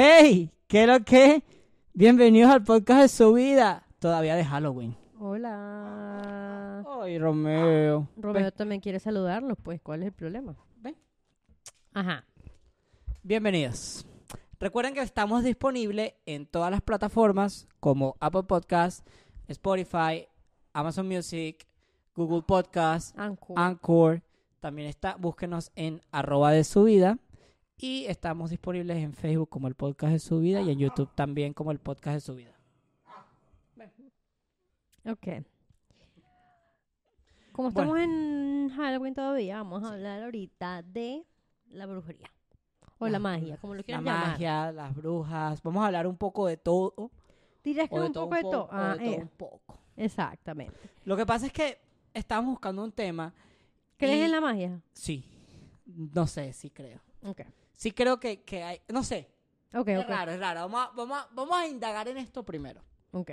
Hey, ¿qué es lo que? Bienvenidos al podcast de su vida. Todavía de Halloween. Hola. Ay, Romeo. Romeo Ven, también quiere saludarnos, pues, ¿cuál es el problema? ven. Ajá. Bienvenidos. Recuerden que estamos disponibles en todas las plataformas como Apple Podcasts, Spotify, Amazon Music, Google Podcasts, Anchor. Anchor. También está, búsquenos en arroba de su vida. Y estamos disponibles en Facebook como el podcast de su vida y en YouTube también como el podcast de su vida. ok. Como estamos en Halloween todavía, vamos a hablar ahorita de la brujería. O la, La- magia, como lo La quieran llamar. magia, las brujas. Vamos a hablar un poco de todo. Dirías que O de un todo poco de todo. Ah, de todo eh, un poco. exactamente. Lo que pasa es que estamos buscando un tema. ¿Crees y- en la magia? Sí. No sé, sí creo. Ok. Sí creo que, que hay... No sé. Ok, Es raro, es raro. Vamos a, vamos, a, vamos a indagar en esto primero. Ok.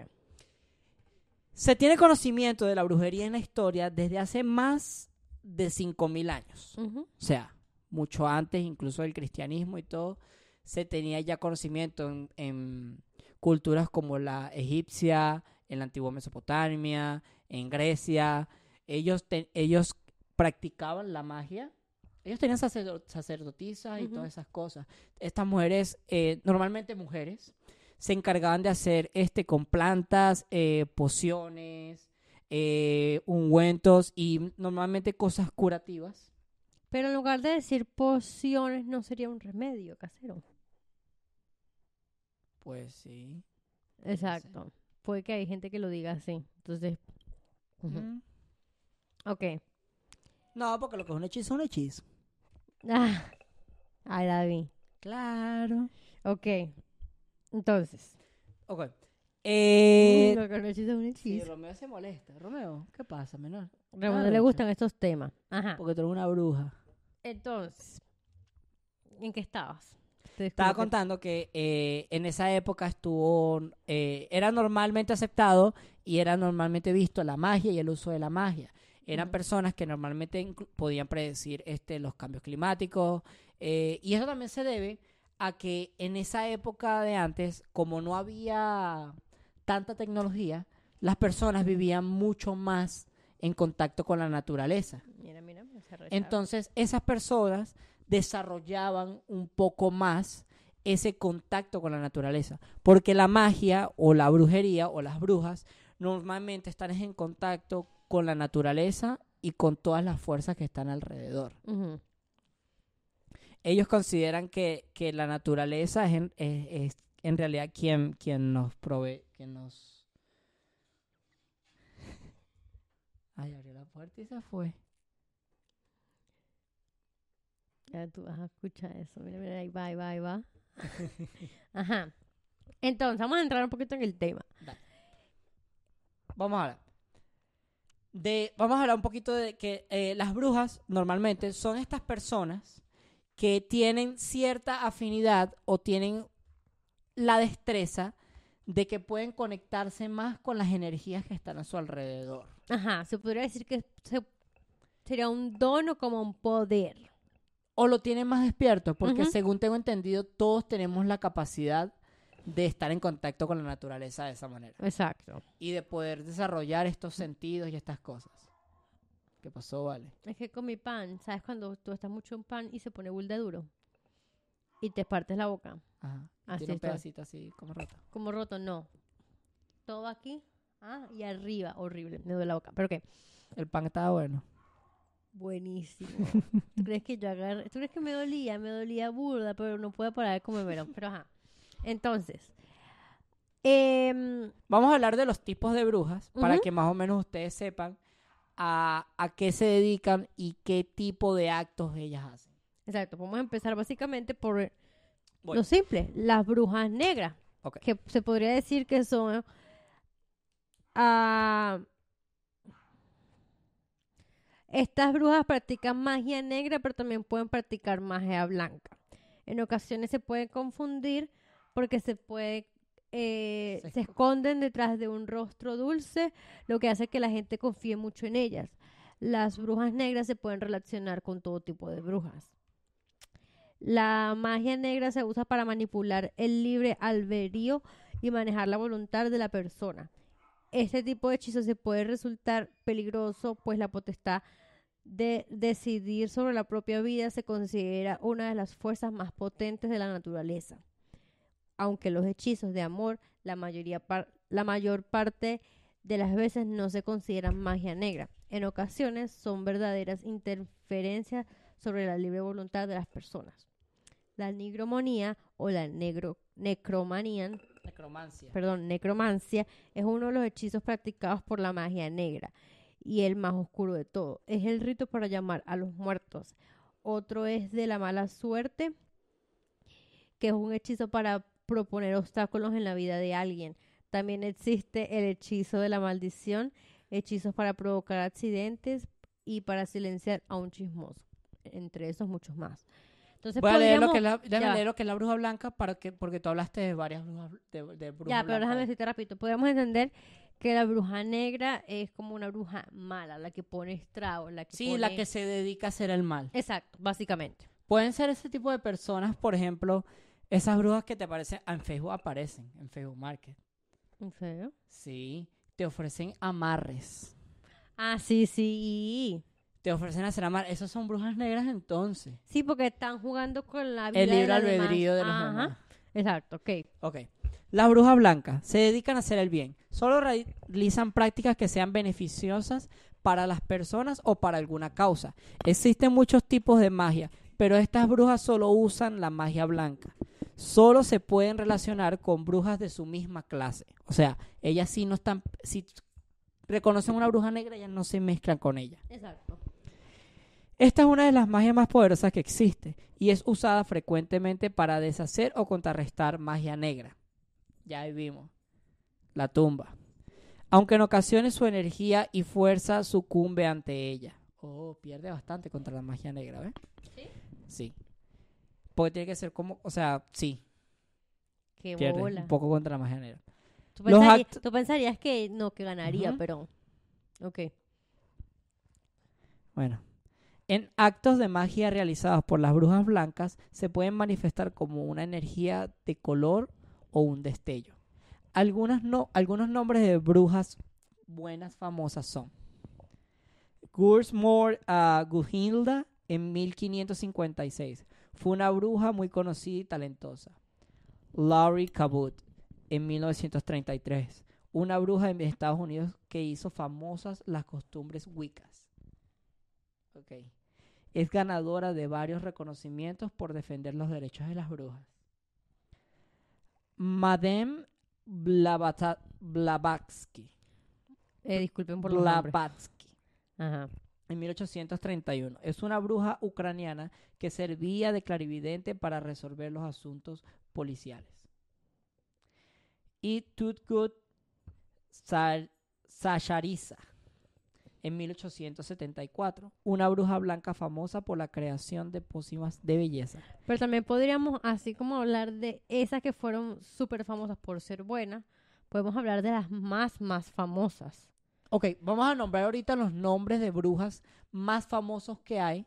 Se tiene conocimiento de la brujería en la historia desde hace más de 5.000 años. O sea, mucho antes incluso del cristianismo y todo, se tenía ya conocimiento en, en culturas como la egipcia, en la antigua Mesopotamia, en Grecia. Ellos, te- ellos practicaban la magia. Ellos tenían sacerdo- sacerdotisas y todas esas cosas. Estas mujeres, eh, normalmente mujeres, se encargaban de hacer este con plantas, eh, pociones, eh, ungüentos y normalmente cosas curativas. Pero en lugar de decir pociones, no sería un remedio casero. Pues sí. Exacto. Puede que hay gente que lo diga así. Entonces. Mm. ok. No, porque lo que es un hechizo es un hechizo. Ah, ay, David. Claro. Ok. Entonces. Ok. Eh, lo que no es un sí, hechizo. Romeo se molesta. Romeo, ¿qué pasa, menor? Ramón no le gustan estos temas. Ajá. Porque tú eres una bruja. Entonces, ¿en qué estabas? Te Estaba que- contando que eh, en esa época estuvo, eh, era normalmente aceptado y era normalmente visto la magia y el uso de la magia. Eran personas que normalmente podían predecir este, los cambios climáticos eh, y eso también se debe a que en esa época de antes, como no había tanta tecnología, las personas vivían mucho más en contacto con la naturaleza. Mira, mira, Entonces, esas personas desarrollaban un poco más ese contacto con la naturaleza, porque la magia o la brujería o las brujas normalmente están en contacto con la naturaleza y con todas las fuerzas que están alrededor. Ellos consideran que, que la naturaleza es en, es- es en realidad quien, quien nos provee, quien nos... Ay, abrió la puerta y se fue. Ya tú vas a escuchar eso. Mira, mira, ahí va, ahí va, ahí va. Ajá. Entonces, vamos a entrar un poquito en el tema. Vamos a hablar. De, vamos a hablar un poquito de que eh, las brujas normalmente son estas personas que tienen cierta afinidad o tienen la destreza de que pueden conectarse más con las energías que están a su alrededor. Ajá, se podría decir que se- sería un don o como un poder. O lo tienen más despierto, porque según tengo entendido, todos tenemos la capacidad de estar en contacto con la naturaleza de esa manera. Exacto. Y de poder desarrollar estos sentidos y estas cosas. ¿Qué pasó, Vale? Es que con mi pan, ¿sabes cuando tú estás mucho en pan y se pone bulda duro? Y te partes la boca. Ajá. Así tiene un estoy. pedacito así como roto. Como roto, no. Todo aquí. Ah, y arriba. Horrible. Me duele la boca. ¿Pero qué? El pan estaba bueno. Buenísimo. ¿Tú crees que yo agarré? ¿Tú crees que me dolía? Me dolía burda, pero no puedo parar de comérmelo. Pero ajá. Entonces. em, Vamos a hablar de los tipos de brujas para que más o menos ustedes sepan a, a qué se dedican y qué tipo de actos ellas hacen. exacto. Vamos a empezar básicamente por lo simple. Las brujas negras. Que se podría decir que son... ah, estas brujas practican magia negra, pero también pueden practicar magia blanca. En ocasiones se pueden confundir porque se puede eh, Se se esconden detrás de un rostro dulce, lo que hace que la gente confíe mucho en ellas. Las brujas negras se pueden relacionar con todo tipo de brujas. La magia negra se usa para manipular el libre albedrío y manejar la voluntad de la persona. Este tipo de hechizo se puede resultar peligroso, pues la potestad de decidir sobre la propia vida se considera una de las fuerzas más potentes de la naturaleza. Aunque los hechizos de amor, la, mayoría la mayor parte de las veces no se consideran magia negra. En ocasiones son verdaderas interferencias sobre la libre voluntad de las personas. La nigromonía o la negro necromanía, Necromancia. perdón, necromancia es uno de los hechizos practicados por la magia negra y el más oscuro de todo. Es el rito para llamar a los muertos. Otro es de la mala suerte, que es un hechizo para proponer obstáculos en la vida de alguien. También existe el hechizo de la maldición, hechizos para provocar accidentes y para silenciar a un chismoso. Entre esos muchos más. Entonces Voy a leer lo podríamos- que la, leer lo que es la bruja blanca para que, porque tú hablaste de varias brujas, de, de brujas Ya, pero déjame decirte rápido. Podemos entender que la bruja negra es como una bruja mala, la que pone estragos, la que Sí, la que se dedica a hacer el mal. Exacto, básicamente. Pueden ser ese tipo de personas, por ejemplo, esas brujas que te aparecen, en Facebook aparecen, en Facebook Market. ¿En serio? Sí, te ofrecen amarres. Ah, sí, sí. Te ofrecen hacer amarres. Esas son brujas negras entonces. Sí, porque están jugando con la vida El de libre los demás. albedrío de los Ajá, demás. Exacto, ok. Ok. Las brujas blancas se dedican a hacer el bien. Solo realizan prácticas que sean beneficiosas para las personas o para alguna causa. Existen muchos tipos de magia, pero estas brujas solo usan la magia blanca. Solo se pueden relacionar con brujas de su misma clase. O sea, ellas sí no están... Si reconocen una bruja negra, ellas no se mezclan con ella. Exacto. Esta es una de las magias más poderosas que existe y es usada frecuentemente para deshacer o contrarrestar magia negra. Ya ahí vimos. La tumba. Aunque en ocasiones su energía y fuerza sucumbe ante ella. Oh, pierde bastante contra la magia negra, ¿ves? ¿Sí? Sí. Porque tiene que ser como, o sea, sí, Qué pierde bola. un poco contra la magia negra. Tú, pensarías, tú pensarías que no, que ganaría, pero... Ok. Bueno, en actos de magia realizados por las brujas blancas se pueden manifestar como una energía de color o un destello. Algunas no, algunos nombres de brujas buenas famosas son Gursmore a Guhilda en 1556. Fue una bruja muy conocida y talentosa. Laurie Cabot en 1933. Una bruja en Estados Unidos que hizo famosas las costumbres wiccas. Ok. Es ganadora de varios reconocimientos por defender los derechos de las brujas. Madame Blavatsky. Eh, disculpen por los. Blavatsky. Ajá. En 1831. Es una bruja ucraniana que servía de clarividente para resolver los asuntos policiales. Y Tutgut Sa- Sachariza en 1874. Una bruja blanca famosa por la creación de pócimas de belleza. Pero también podríamos, así como hablar de esas que fueron súper famosas por ser buenas, podemos hablar de las más, más famosas. Ok, vamos a nombrar ahorita los nombres de brujas más famosos que hay.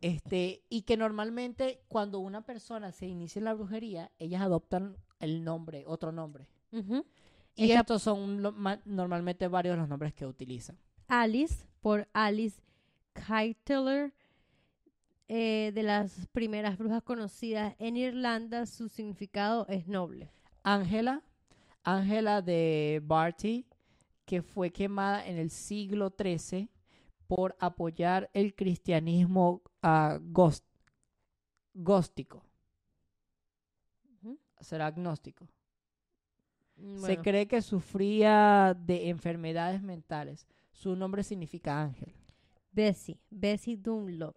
Este, y que normalmente cuando una persona se inicia en la brujería, ellas adoptan el nombre, otro nombre. Y Esta- estos son lo- ma- normalmente varios de los nombres que utilizan. Alice, por Alice Keiteler, eh, de las primeras brujas conocidas en Irlanda, su significado es noble. Ángela, Ángela de Barty, que fue quemada en el siglo XIII por apoyar el cristianismo gos- góstico. Será agnóstico. Mm, Se cree que sufría de enfermedades mentales. Su nombre significa ángel. Bessie, Bessie Dunlop,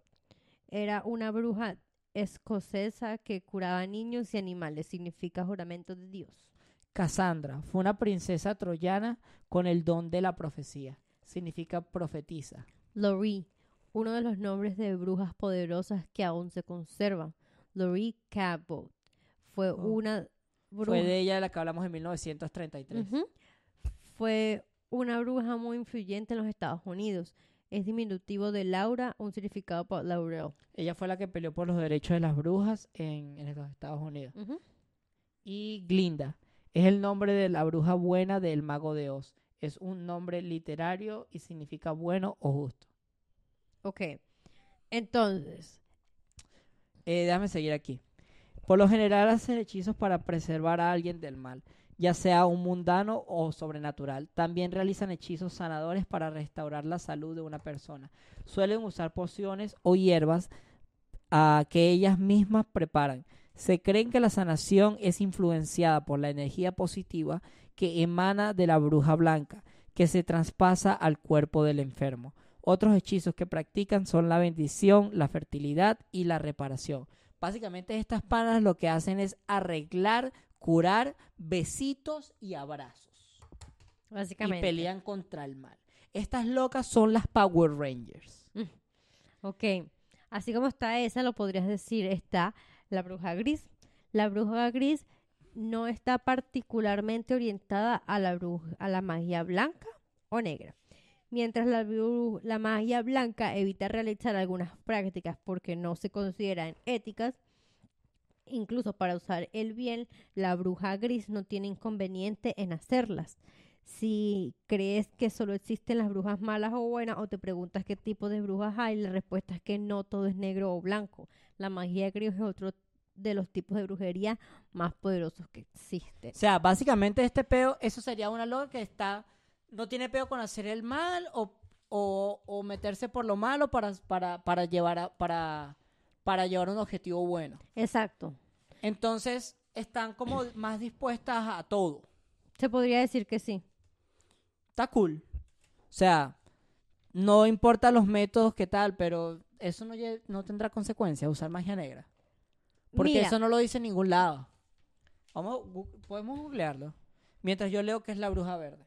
era una bruja escocesa que curaba niños y animales, significa juramento de Dios. Cassandra fue una princesa troyana con el don de la profecía. Significa profetiza. Laurie, uno de los nombres de brujas poderosas que aún se conservan. Laurie Cabot fue Oh. una bruja. Fue de ella de la que hablamos en 1933. Ujú. Fue una bruja muy influyente en los Estados Unidos. es diminutivo de Laura, un significado para Laurel. Ella fue la que peleó por los derechos de las brujas en, en los Estados Unidos. Y Glinda es el nombre de la bruja buena del mago de Oz. Es un nombre literario y significa bueno o justo. Ok. Entonces, Eh, déjame seguir aquí. Por lo general hacen hechizos para preservar a alguien del mal, ya sea un mundano o sobrenatural. También realizan hechizos sanadores para restaurar la salud de una persona. Suelen usar pociones o hierbas ah, que ellas mismas preparan. Se creen que la sanación es influenciada por la energía positiva que emana de la bruja blanca, que se traspasa al cuerpo del enfermo. Otros hechizos que practican son la bendición, la fertilidad y la reparación. Básicamente estas panas lo que hacen es arreglar, curar, besitos y abrazos. Y básicamente. pelean contra el mal. Estas locas son las Power Rangers. Ok. Así como está esa, lo podrías decir, está la bruja gris. La bruja gris no está particularmente orientada a la, magia blanca o negra. Mientras la, la magia blanca evita realizar algunas prácticas porque no se consideran éticas, incluso para usar el bien, la bruja gris no tiene inconveniente en hacerlas. Si crees que solo existen las brujas malas o buenas o te preguntas qué tipo de brujas hay, la respuesta es que no todo es negro o blanco. La magia gris es otro de los tipos de brujería más poderosos que existen. O sea, básicamente este peo, eso sería una loca que está, no tiene peo con hacer el mal o, o, o meterse por lo malo para, para, para, llevar a- para, para llevar un objetivo bueno. Exacto. Entonces, están como más dispuestas a todo. Se podría decir que sí. Está cool. O sea, no importa los métodos que tal, pero eso no, tendrá consecuencias, usar magia negra. Porque Mira, eso no lo dice en ningún lado. Vamos, podemos googlearlo. Mientras yo leo que es la bruja verde.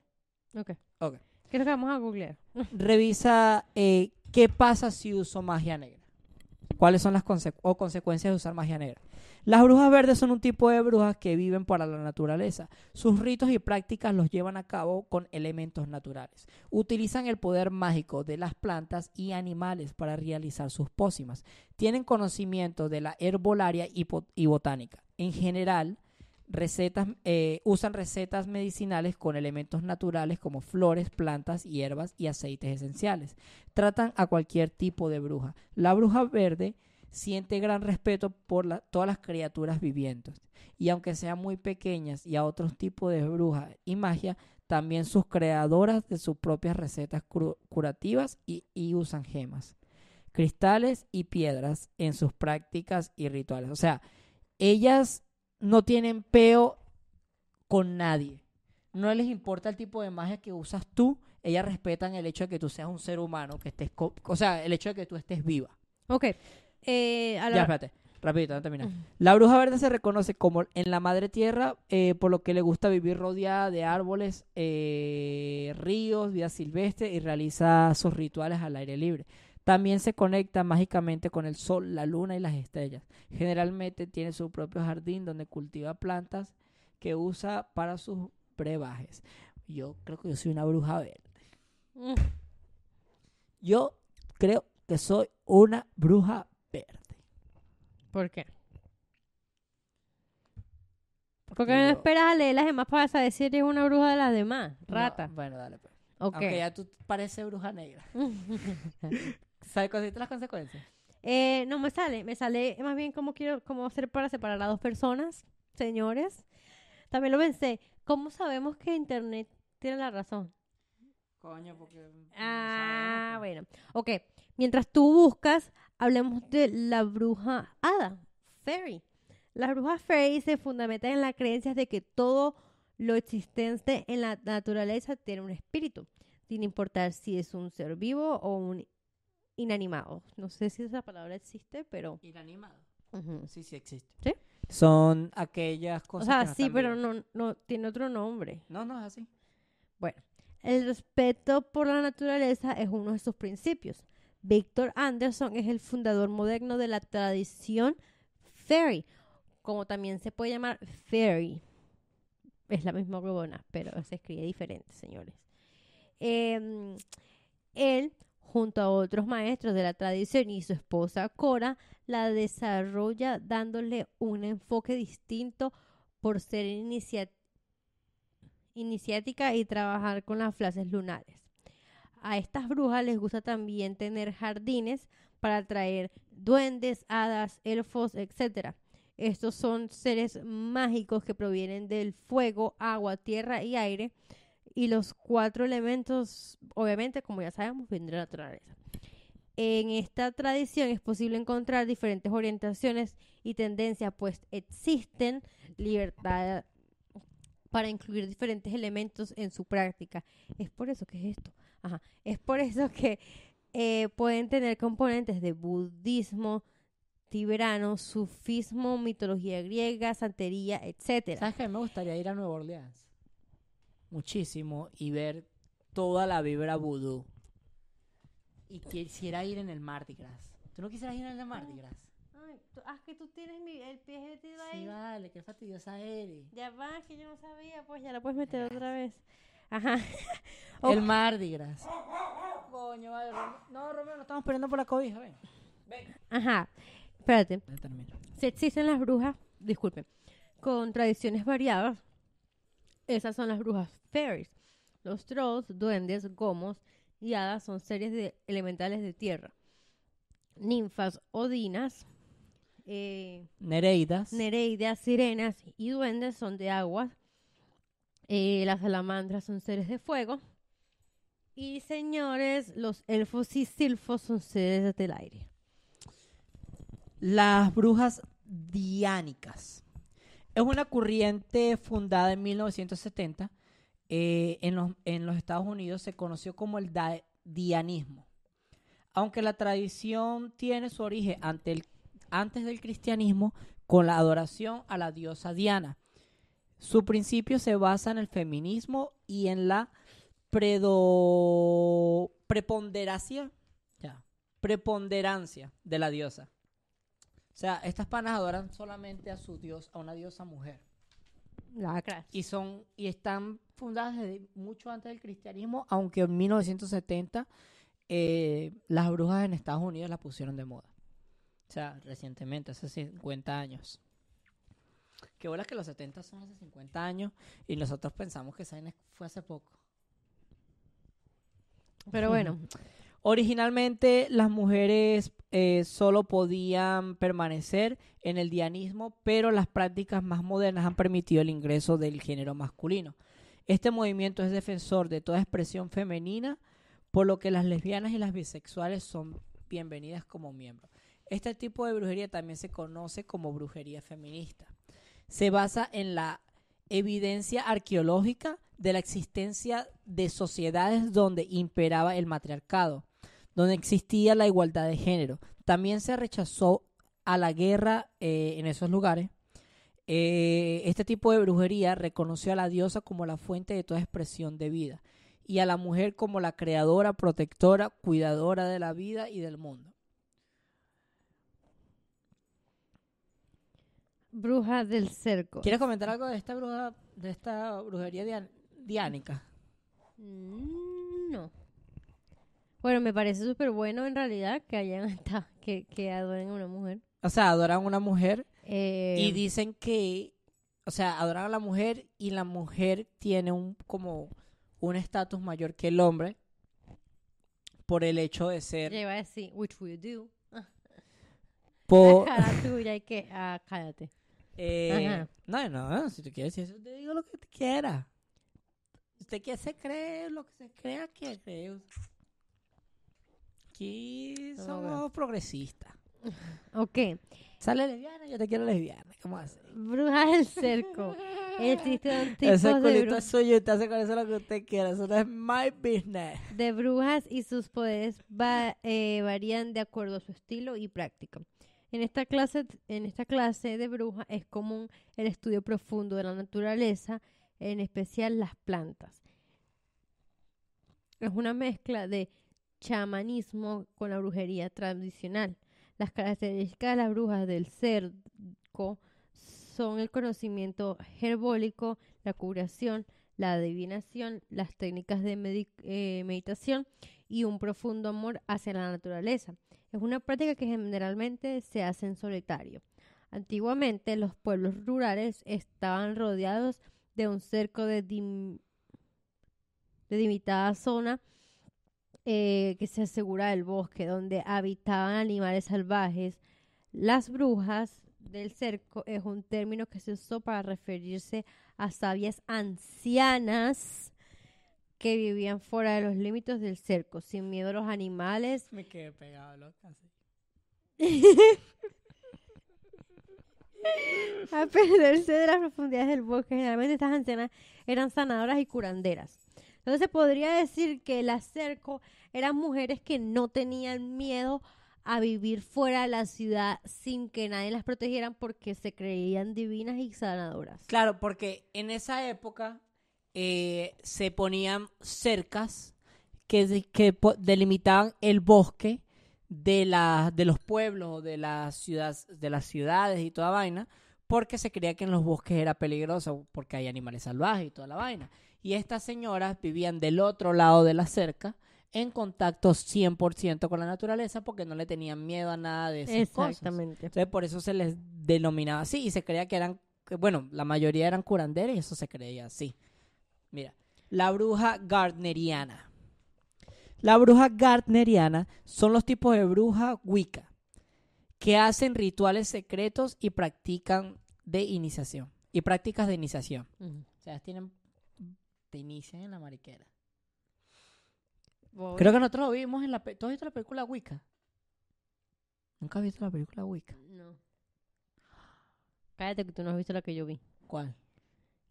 ok. Ok. ¿Qué es lo que vamos a googlear? Revisa eh, qué pasa si uso magia negra. ¿Cuáles son las conse- o consecuencias de usar magia negra? Las brujas verdes son un tipo de brujas que viven para la naturaleza. Sus ritos y prácticas los llevan a cabo con elementos naturales. Utilizan el poder mágico de las plantas y animales para realizar sus pócimas. Tienen conocimiento de la herbolaria y, botánica. En general, recetas, eh, usan recetas medicinales con elementos naturales como flores, plantas, hierbas y aceites esenciales. Tratan a cualquier tipo de bruja. La bruja verde siente gran respeto por la- todas las criaturas vivientes. Y aunque sean muy pequeñas y a otros tipos de brujas y magia, también sus creadoras de sus propias recetas curativas y, usan gemas, cristales y piedras en sus prácticas y rituales. O sea, ellas no tienen peo con nadie. No les importa el tipo de magia que usas tú. Ellas respetan el hecho de que tú seas un ser humano, que estés, o sea, el hecho de que tú estés viva. Ok. Eh, a la- Ya, espérate, rapidito, no terminar. La bruja verde se reconoce como en la madre tierra, eh, por lo que le gusta vivir rodeada de árboles, eh, ríos, vida silvestre y realiza sus rituales al aire libre. También se conecta mágicamente con el sol, la luna y las estrellas. Generalmente tiene su propio jardín donde cultiva plantas que usa para sus brebajes. Yo creo que yo soy una bruja verde. Mm, Yo creo que soy una bruja verde. ¿Por qué? Porque no yo- esperas a leer las demás para saber si eres una bruja de las demás. No, Rata. bueno, dale. Pues. ok. Aunque ya tú pareces bruja negra. ¿Sabes cuáles las consecuencias? Eh, no me sale, me sale más bien cómo quiero, cómo hacer para separar a dos personas, señores. También lo pensé, ¿cómo sabemos que Internet tiene la razón? Coño, porque. Ah, bueno. Ok, mientras tú buscas, hablemos de la bruja hada, fairy. Las brujas fairy se fundamentan en la creencia de que todo lo existente en la naturaleza tiene un espíritu, sin importar si es un ser vivo o un inanimado. No sé si esa palabra existe, pero... Inanimado. Sí, sí existe. ¿Sí? Son aquellas O cosas. sea, que no sí, están pero no, no tiene otro nombre. No, no es así. El respeto por la naturaleza es uno de sus principios. Victor Anderson es el fundador moderno de la tradición fairy, como también se puede llamar fairy. Es la misma huevona, pero se escribe diferente, señores. Em, él, junto a otros maestros de la tradición y su esposa Cora la desarrolla dándole un enfoque distinto por ser iniciática y trabajar con las frases lunares. A estas brujas les gusta también tener jardines para atraer duendes, hadas, elfos, etc. Estos son seres mágicos que provienen del fuego, agua, tierra y aire. Y los cuatro elementos, obviamente, como ya sabemos, vienen de la naturaleza. En esta tradición es posible encontrar diferentes orientaciones y tendencias, pues existen libertad para incluir diferentes elementos en su práctica. Es por eso que es esto. Ajá. Es por eso que eh, pueden tener componentes de budismo, tibetano, sufismo, mitología griega, santería, etcétera. ¿Sabes qué? Me gustaría ir a Nueva Orleans. Muchísimo. Y ver toda la vibra vudú. Y quisiera ir en el Mardi Gras. ¿Tú no quisieras ir en el Mardi Gras? Ay, tú- ah, que tú tienes mi- el pie metido Sí, ahí. vale, qué fastidiosa eres. Ya va, que yo no sabía, pues ya la puedes meter otra vez. Ajá. Oh. El Mardi Gras. Coño, vale. No, Romeo, no estamos peleando por la cobija, ven. Ven. Ajá. Espérate. Si existen las brujas, disculpen, con tradiciones variadas, esas son las brujas fairies. Los trolls, duendes, gomos y hadas son series de elementales de tierra. Ninfas, odinas, eh, Nereidas. nereidas, sirenas y duendes son de agua. Eh, las salamandras son seres de fuego. Y señores, los elfos y silfos son seres del aire. Las brujas diánicas. Es una corriente fundada en 1970. eh, en, los, en los Estados Unidos se conoció como el dianismo. Aunque la tradición tiene su origen ante el- antes del cristianismo con la adoración a la diosa Diana. Su principio se basa en el feminismo y en la predo- preponderancia, ya, preponderancia de la diosa. O sea, estas panas adoran solamente a su dios, a una diosa mujer. Lacras. Y son y están fundadas desde mucho antes del cristianismo, aunque en 1970 eh, las brujas en Estados Unidos las pusieron de moda. O sea, recientemente, hace 50 años. Qué bolas que los 70 son hace 50 años y nosotros pensamos que esa vaina fue hace poco. Pero bueno, Originalmente las mujeres eh, solo podían permanecer en el dianismo, pero las prácticas más modernas han permitido el ingreso del género masculino. Este movimiento es defensor de toda expresión femenina, por lo que las lesbianas y las bisexuales son bienvenidas como miembros. Este tipo de brujería también se conoce como brujería feminista. Se basa en la evidencia arqueológica de la existencia de sociedades donde imperaba el matriarcado, donde existía la igualdad de género. También se rechazó a la guerra eh, en esos lugares. Eh, este tipo de brujería reconoció a la diosa como la fuente de toda expresión de vida y a la mujer como la creadora, protectora, cuidadora de la vida y del mundo. Bruja del cerco. ¿Quieres comentar algo de esta bruja, de esta brujería dian- diánica? Mm, No. Bueno, me parece súper bueno en realidad que hayan estado, que, que adoren a una mujer. O sea, adoran a una mujer Eh, y dicen que, o sea, adoran a la mujer y la mujer tiene un como un estatus mayor que el hombre por el hecho de ser ya iba a decir, which will do. por La cara tuya y que, ah, cállate. Eh, no, no, si tú quieres decir eso, te digo lo que te quiera. Usted quiere se cree lo que se crea que cree. Aquí somos progresistas. Ok, Sale lesbiana, yo te quiero lesbiana. ¿Cómo así? bruja del cerco. Existen tipos Ese de, culito bru- es suyo, usted hace con eso lo que usted quiera. Eso no es my business. de brujas y sus poderes va- eh, varían de acuerdo a su estilo y práctica. En esta clase, en esta clase de bruja es común el estudio profundo de la naturaleza, en especial las plantas. Es una mezcla de chamanismo con la brujería tradicional. Las características de las brujas del cerco son el conocimiento herbólico, la curación, la adivinación, las técnicas de eh, meditación y un profundo amor hacia la naturaleza. Es una práctica que generalmente se hace en solitario. Antiguamente los pueblos rurales estaban rodeados de un cerco de, dim- de delimitada zona eh, que se asegura del bosque, donde habitaban animales salvajes. Las brujas del cerco es un término que se usó para referirse a sabias ancianas que vivían fuera de los límites del cerco, sin miedo a los animales. Me quedé pegado, loca. a perderse de las profundidades del bosque. Generalmente estas ancianas eran sanadoras y curanderas. Entonces se podría decir que las cerco eran mujeres que no tenían miedo a vivir fuera de la ciudad sin que nadie las protegiera porque se creían divinas y sanadoras. Claro, porque en esa época eh, se ponían cercas que, de- que delimitaban el bosque de, la, de los pueblos, de las, ciudades, de las ciudades y toda vaina, porque se creía que en los bosques era peligroso, porque hay animales salvajes y toda la vaina. Y estas señoras vivían del otro lado de la cerca, en contacto 100% con la naturaleza, porque no le tenían miedo a nada de esas cosas. Exactamente. Entonces por eso se les denominaba así y se creía que eran, que, bueno, la mayoría eran curanderas y eso se creía así. Mira, la bruja gardneriana. La bruja gardneriana son los tipos de bruja wicca que hacen rituales secretos y practican de iniciación y prácticas de iniciación. O sea, tienen te inician en la mariquera. Voy. Creo que nosotros lo vimos en la ¿Tú has visto la película Wicca? Nunca has visto la película Wicca. No. Cállate que tú no has visto la que yo vi. ¿Cuál?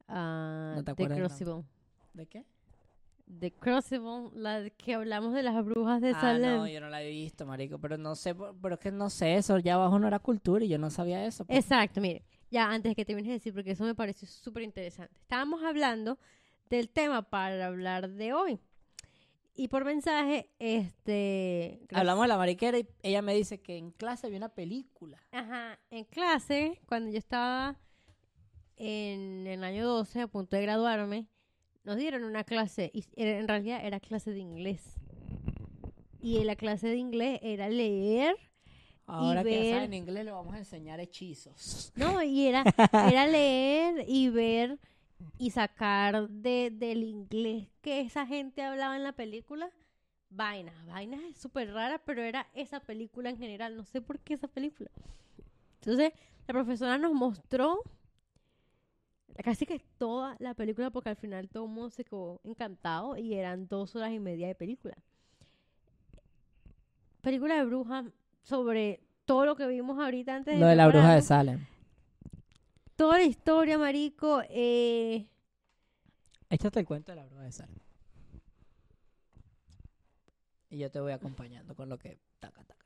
Ah, No te The Crucible. ¿De qué? The Crucible, la de que hablamos de las brujas de Ah, Salem. no, yo no la he visto, marico, pero no sé, pero es que no sé eso, ya abajo no era cultura y yo no sabía eso. pues. Exacto, mire, ya antes que termines de decir, porque eso me pareció súper interesante. Estábamos hablando del tema para hablar de hoy. Y por mensaje, este... gracias- Hablamos de la mariquera y ella me dice que en clase había una película. Ajá, en clase, cuando yo estaba en el año 12, a punto de graduarme, nos dieron una clase, y en realidad era clase de inglés. Y en la clase de inglés era leer, Ahora que ya ver- saben inglés le vamos a enseñar hechizos. no, y era, era leer y ver y sacar de, del inglés que esa gente hablaba en la película. Vainas, vainas es súper rara, pero era esa película en general. No sé por qué esa película. Entonces, la profesora nos mostró casi que toda la película, porque al final todo el mundo se quedó encantado y eran dos horas y media de película. Película de brujas sobre todo lo que vimos ahorita antes Lo de la bruja de. Salem. Toda la historia, marico, eh, Échate el cuento de la bruja de Salem. Y yo te voy acompañando con lo que... taca, taca.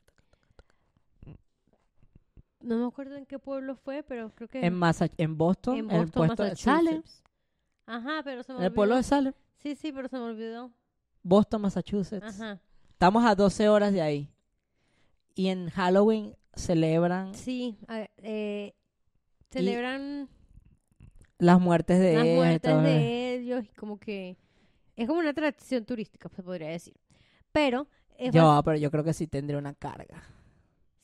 No me acuerdo en qué pueblo fue, pero creo que En, Massa- en Boston, en en el Boston, puesto de Salem. Massachusetts. Ajá, pero se me En el pueblo olvidó. de Salem. Sí, sí, pero se me olvidó. Boston, Massachusetts. Ajá. Estamos a 12 horas de ahí. Y en Halloween celebran Sí, a- eh, celebran las muertes de las ellas y muertes todo de ellos y como que es como una atracción turística, se podría decir. Pero es Yo, bas- pero yo creo que sí tendría una carga.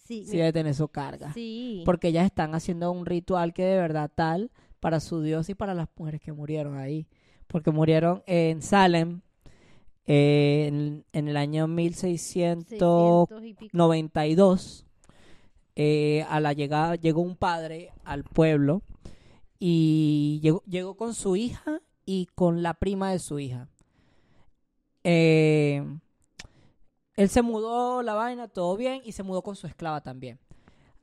Sí, Sí debe tener su carga. sí. Porque ellas están haciendo un ritual que de verdad tal para su dios y para las mujeres que murieron ahí. Porque murieron en Salem eh, en, en el año 1692. 600 y pico. eh, a la llegada llegó un padre al pueblo y llegó, llegó con su hija y con la prima de su hija. Eh, él se mudó la vaina, todo bien, y se mudó con su esclava también.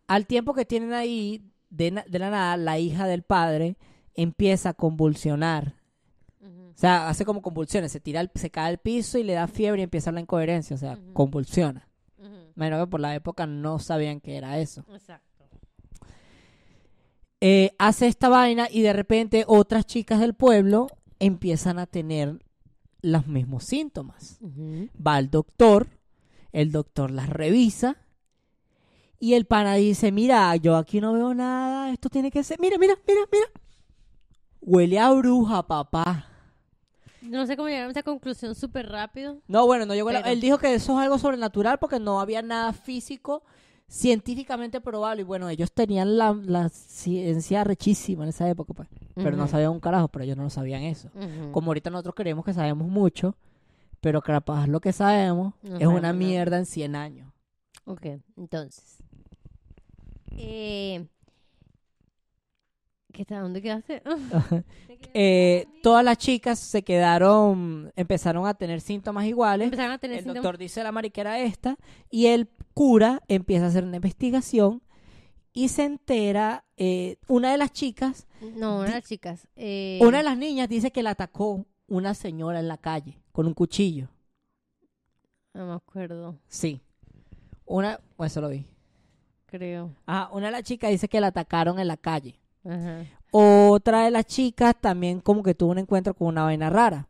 Al tiempo que tienen ahí, de, la nada, la hija del padre empieza a convulsionar. O sea, hace como convulsiones, se tira, al- se cae al piso y le da fiebre y empieza la incoherencia, o sea, convulsiona. Menos que por la época no sabían que era eso. Exacto. eh, hace esta vaina y de repente otras chicas del pueblo empiezan a tener los mismos síntomas. Va al doctor, el doctor las revisa y el pana dice, mira, yo aquí no veo nada, esto tiene que ser, mira, mira, mira, mira. Huele a bruja, papá. No sé cómo llegaron a esa conclusión súper rápido. No, bueno, no llegó la- Pero- Él dijo que eso es algo sobrenatural porque no había nada físico científicamente probable. Y bueno, ellos tenían la, la ciencia rechísima en esa época, pues. Pero no sabían un carajo, pero ellos no lo sabían eso. Como ahorita nosotros creemos que sabemos mucho, pero capaz lo que sabemos es una mierda en 100 años. Ok, entonces. Eh, ¿Qué está? ¿Dónde quedaste? Eh, todas las chicas se quedaron, empezaron a tener síntomas iguales. Empezaron a tener El síntomas. doctor dice la mariquera esta y el cura empieza a hacer una investigación y se entera, eh, una de las chicas, No, una de las chicas. eh, una de las niñas dice que la atacó una señora en la calle con un cuchillo. No me acuerdo, Sí. Una, pues eso lo vi. creo. Ajá, una de las chicas dice que la atacaron en la calle. Ajá. Otra de las chicas también como que tuvo un encuentro con una vaina rara.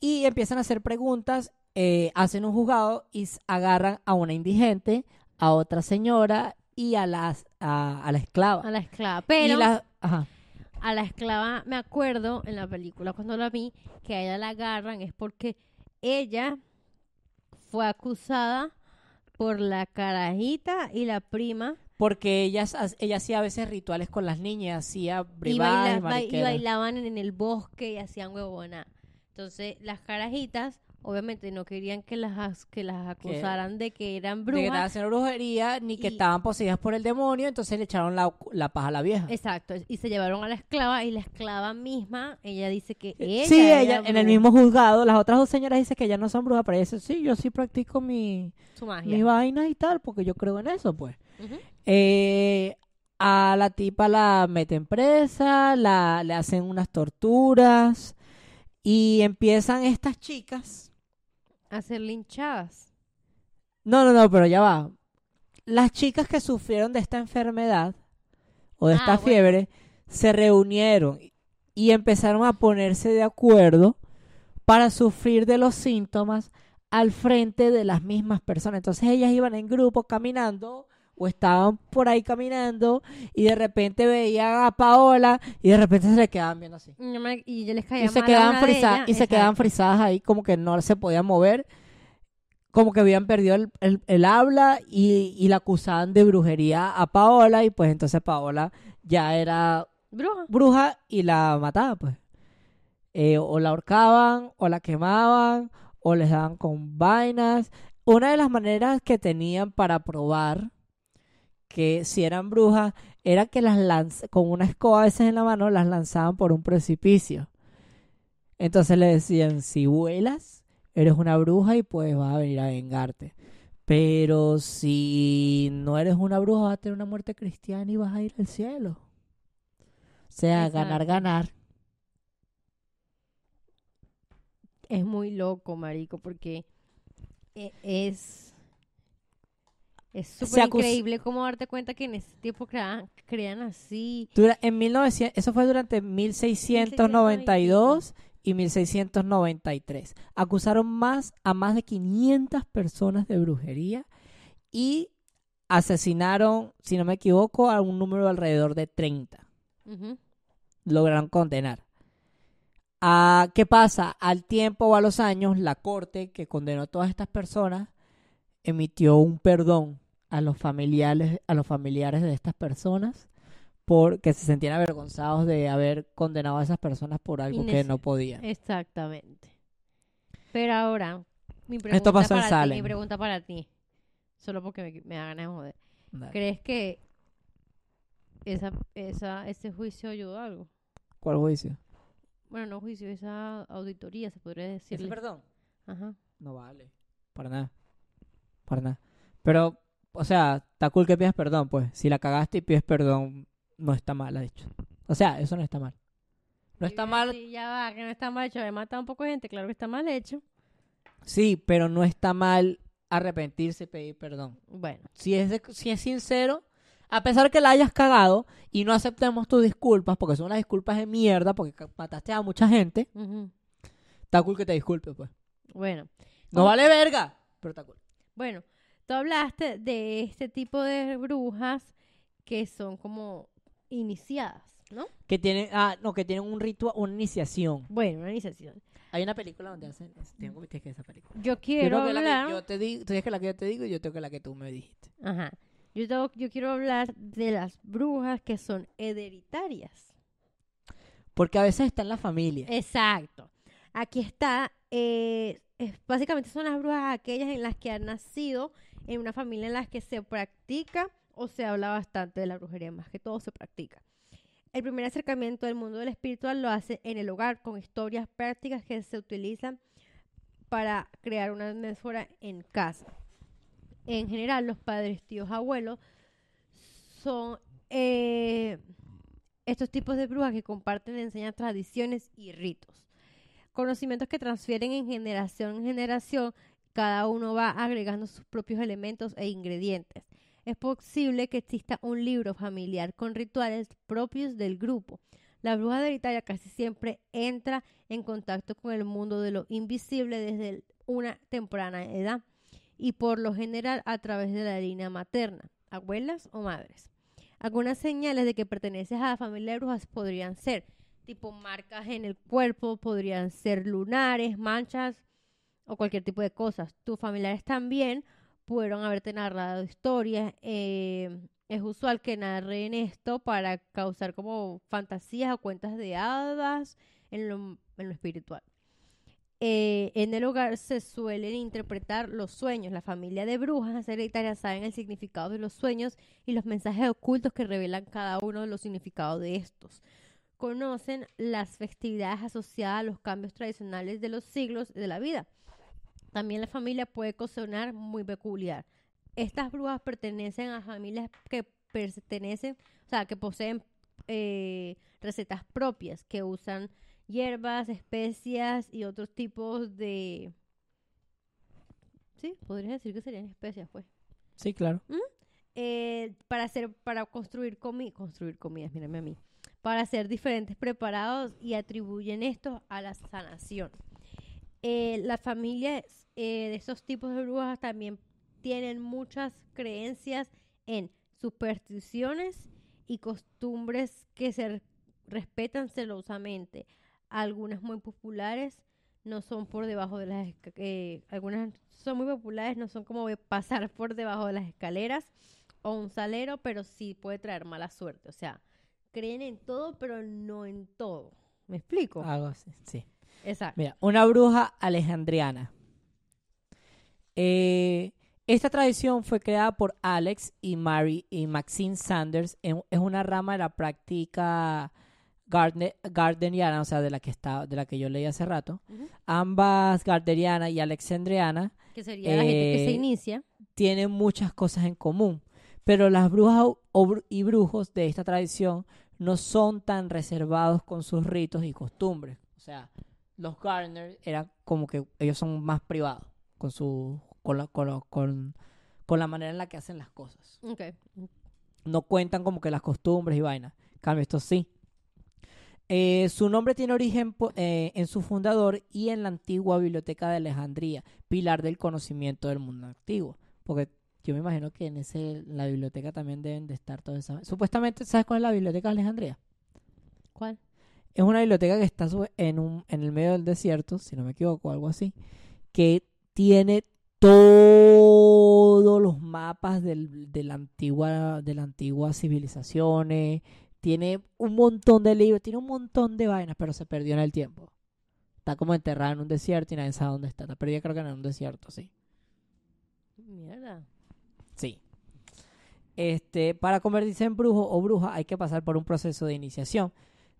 Y empiezan a hacer preguntas, eh, hacen un juzgado y agarran a una indigente, a otra señora y a, las, a, a la esclava. A la esclava. Pero y la, ajá, a la esclava, me acuerdo en la película cuando la vi, que a ella la agarran es porque ella fue acusada por la carajita y la prima porque ella, s- ella hacía a veces rituales con las niñas, hacía y, baila- y bailaban en el bosque y hacían huevona. Entonces, las carajitas, obviamente, no querían que las, as- que las acusaran de que eran de que estaban brujas. haciendo brujería ni que Y- estaban poseídas por el demonio, entonces le echaron la, la paja a la vieja. Exacto, y se llevaron a la esclava y la esclava misma, ella dice que ella sí, era ella en el mismo juzgado, las otras dos señoras dicen que ellas no son brujas, pero ella dice, sí, yo sí practico mi, su magia. mis vainas y tal, porque yo creo en eso, pues. Eh, a la tipa la meten presa, la, le hacen unas torturas y empiezan estas chicas. A ser linchadas. No, no, no, pero ya va. Las chicas que sufrieron de esta enfermedad o de Ah, esta bueno. fiebre se reunieron y empezaron a ponerse de acuerdo para sufrir de los síntomas al frente de las mismas personas. Entonces ellas iban en grupo caminando o estaban por ahí caminando y de repente veían a Paola y de repente se le quedaban viendo así. Y yo me- Y yo les caía Y se quedaban frisadas y se quedaban frisadas ahí como que no se podían mover, como que habían perdido el, el- el habla y, y la acusaban de brujería a Paola y pues entonces Paola ya era Bruja. bruja y la mataba pues. Eh, o la ahorcaban o la quemaban o les daban con vainas. Una de las maneras que tenían para probar que si eran brujas era que las lanz con una escoba a veces en la mano las lanzaban por un precipicio. Entonces le decían, si vuelas, eres una bruja y pues vas a venir a vengarte. Pero si no eres una bruja, vas a tener una muerte cristiana y vas a ir al cielo. O sea, ganar, Exacto. ganar. Es muy loco, marico, porque e- es es súper increíble cómo darte cuenta que en ese tiempo crean, crean así. Dura- en 1900, eso fue durante 1692 y 1693. Acusaron más a más de 500 personas de brujería y asesinaron, si no me equivoco, a un número alrededor de 30. Ujú. Lograron condenar. Ah, ¿Qué pasa? Al tiempo o a los años, la corte que condenó a todas estas personas emitió un perdón a los familiares, a los familiares de estas personas porque se sentían avergonzados de haber condenado a esas personas por algo que no podían. Exactamente. Pero ahora, mi pregunta, Esto pasó en para ti, Salem. mi pregunta para ti, solo porque me, me da ganas de joder. Dale. ¿Crees que esa, esa, ese juicio ayudó a algo? ¿Cuál juicio? Bueno, no juicio, esa auditoría, se podría ¿Ese decirle. perdón? Ajá. No vale. Para nada. Para nada. Pero, o sea, está cool que pidas perdón, pues. Si la cagaste y pides perdón, no está mal, de hecho. O sea, eso no está mal. No está mal, Sí, ya va, que no está mal hecho. He matado un poco de gente, claro que está mal hecho. sí, pero no está mal arrepentirse y pedir perdón. Bueno, Si es, de- si es sincero, a pesar que la hayas cagado y no aceptemos tus disculpas, porque son unas disculpas de mierda, porque mataste a mucha gente, está cool que te disculpes, pues. bueno, No vale verga, pero está cool. bueno. Tú hablaste de este tipo de brujas que son como iniciadas, ¿no? Que tienen, ah, no, que tienen un ritual, una iniciación. Bueno, una iniciación. Hay una película donde hacen. Tengo que ver esa película. Yo Yo quiero la hablar. que yo te digo, tú que la que yo te digo y yo tengo que la que tú me dijiste. Ajá. Yo, tengo- yo quiero hablar de las brujas que son hereditarias. Porque a veces está en la familia. Exacto. Aquí está. eh, es- básicamente son las brujas aquellas en las que han nacido en una familia en las que se practica o se habla bastante de la brujería, más que todo se practica. El primer acercamiento del mundo del espiritual lo hace en el hogar con historias prácticas que se utilizan para crear una atmósfera en casa. En general, los padres, tíos, abuelos son eh, estos tipos de brujas que comparten enseñan tradiciones y ritos. Conocimientos que transfieren en generación en generación, cada uno va agregando sus propios elementos e ingredientes. Es posible que exista un libro familiar con rituales propios del grupo. La bruja hereditaria casi siempre entra en contacto con el mundo de lo invisible desde una temprana edad y por lo general a través de la línea materna, abuelas o madres. Algunas señales de que perteneces a la familia de brujas podrían ser tipo marcas en el cuerpo, podrían ser lunares, manchas o cualquier tipo de cosas. Tus familiares también pudieron haberte narrado historias. eh, es usual que narren esto para causar como fantasías o cuentas de hadas en lo, en lo espiritual. Eh, en el hogar se suelen interpretar los sueños. La familia de brujas hereditarias saben el significado de los sueños y los mensajes ocultos que revelan cada uno de los significados de estos. Conocen las festividades asociadas a los cambios tradicionales de los siglos de la vida. También la familia puede cocinar muy peculiar. Estas brujas pertenecen a familias que pertenecen, o sea, que poseen eh, recetas propias, que usan hierbas, especias y otros tipos de... Sí, podrías decir que serían especias, pues. Sí, claro. Eh, para hacer, para construir construir comidas, mírame a mí, para hacer diferentes preparados y atribuyen esto a la sanación. Eh, las familias eh, de estos tipos de brujas también tienen muchas creencias en supersticiones y costumbres que se re- respetan celosamente. Algunas muy populares no son por debajo de las eh, algunas son muy populares, no son como pasar por debajo de las escaleras o un salero, pero sí puede traer mala suerte. O sea, creen en todo, pero no en todo. ¿Me explico? Algo sí. Exacto. Mira, una bruja alejandriana. Eh, esta tradición fue creada por Alex y Mary y Maxine Sanders. En- Es una rama de la práctica garden- gardneriana, o sea, de la que está, de la que yo leí hace rato. Ambas gardneriana y alexandriana Que sería la gente que se Eh, inicia. tienen muchas cosas en común, pero las brujas y brujos de esta tradición no son tan reservados con sus ritos y costumbres. O sea, los Gardner eran como que ellos son más privados con su con la, con, la- con- con la manera en la que hacen las cosas. Ok. No cuentan como que las costumbres y vainas. Cambio, esto sí. Eh, su nombre tiene origen eh, en su fundador y en la antigua biblioteca de Alejandría, pilar del conocimiento del mundo antiguo. Porque yo me imagino que en ese, la biblioteca también deben de estar todas esas. Supuestamente, ¿sabes cuál es la biblioteca de Alejandría? ¿Cuál? Es una biblioteca que está en, un, en el medio del desierto, si no me equivoco, algo así, que tiene todos los mapas del, de, la antigua, de la antigua civilizaciones, tiene un montón de libros, tiene un montón de vainas, pero se perdió en el tiempo. Está como enterrada en un desierto y nadie sabe dónde está. Está perdida creo que en un desierto, sí. Mierda. Sí. Este, para convertirse en brujo o bruja hay que pasar por un proceso de iniciación.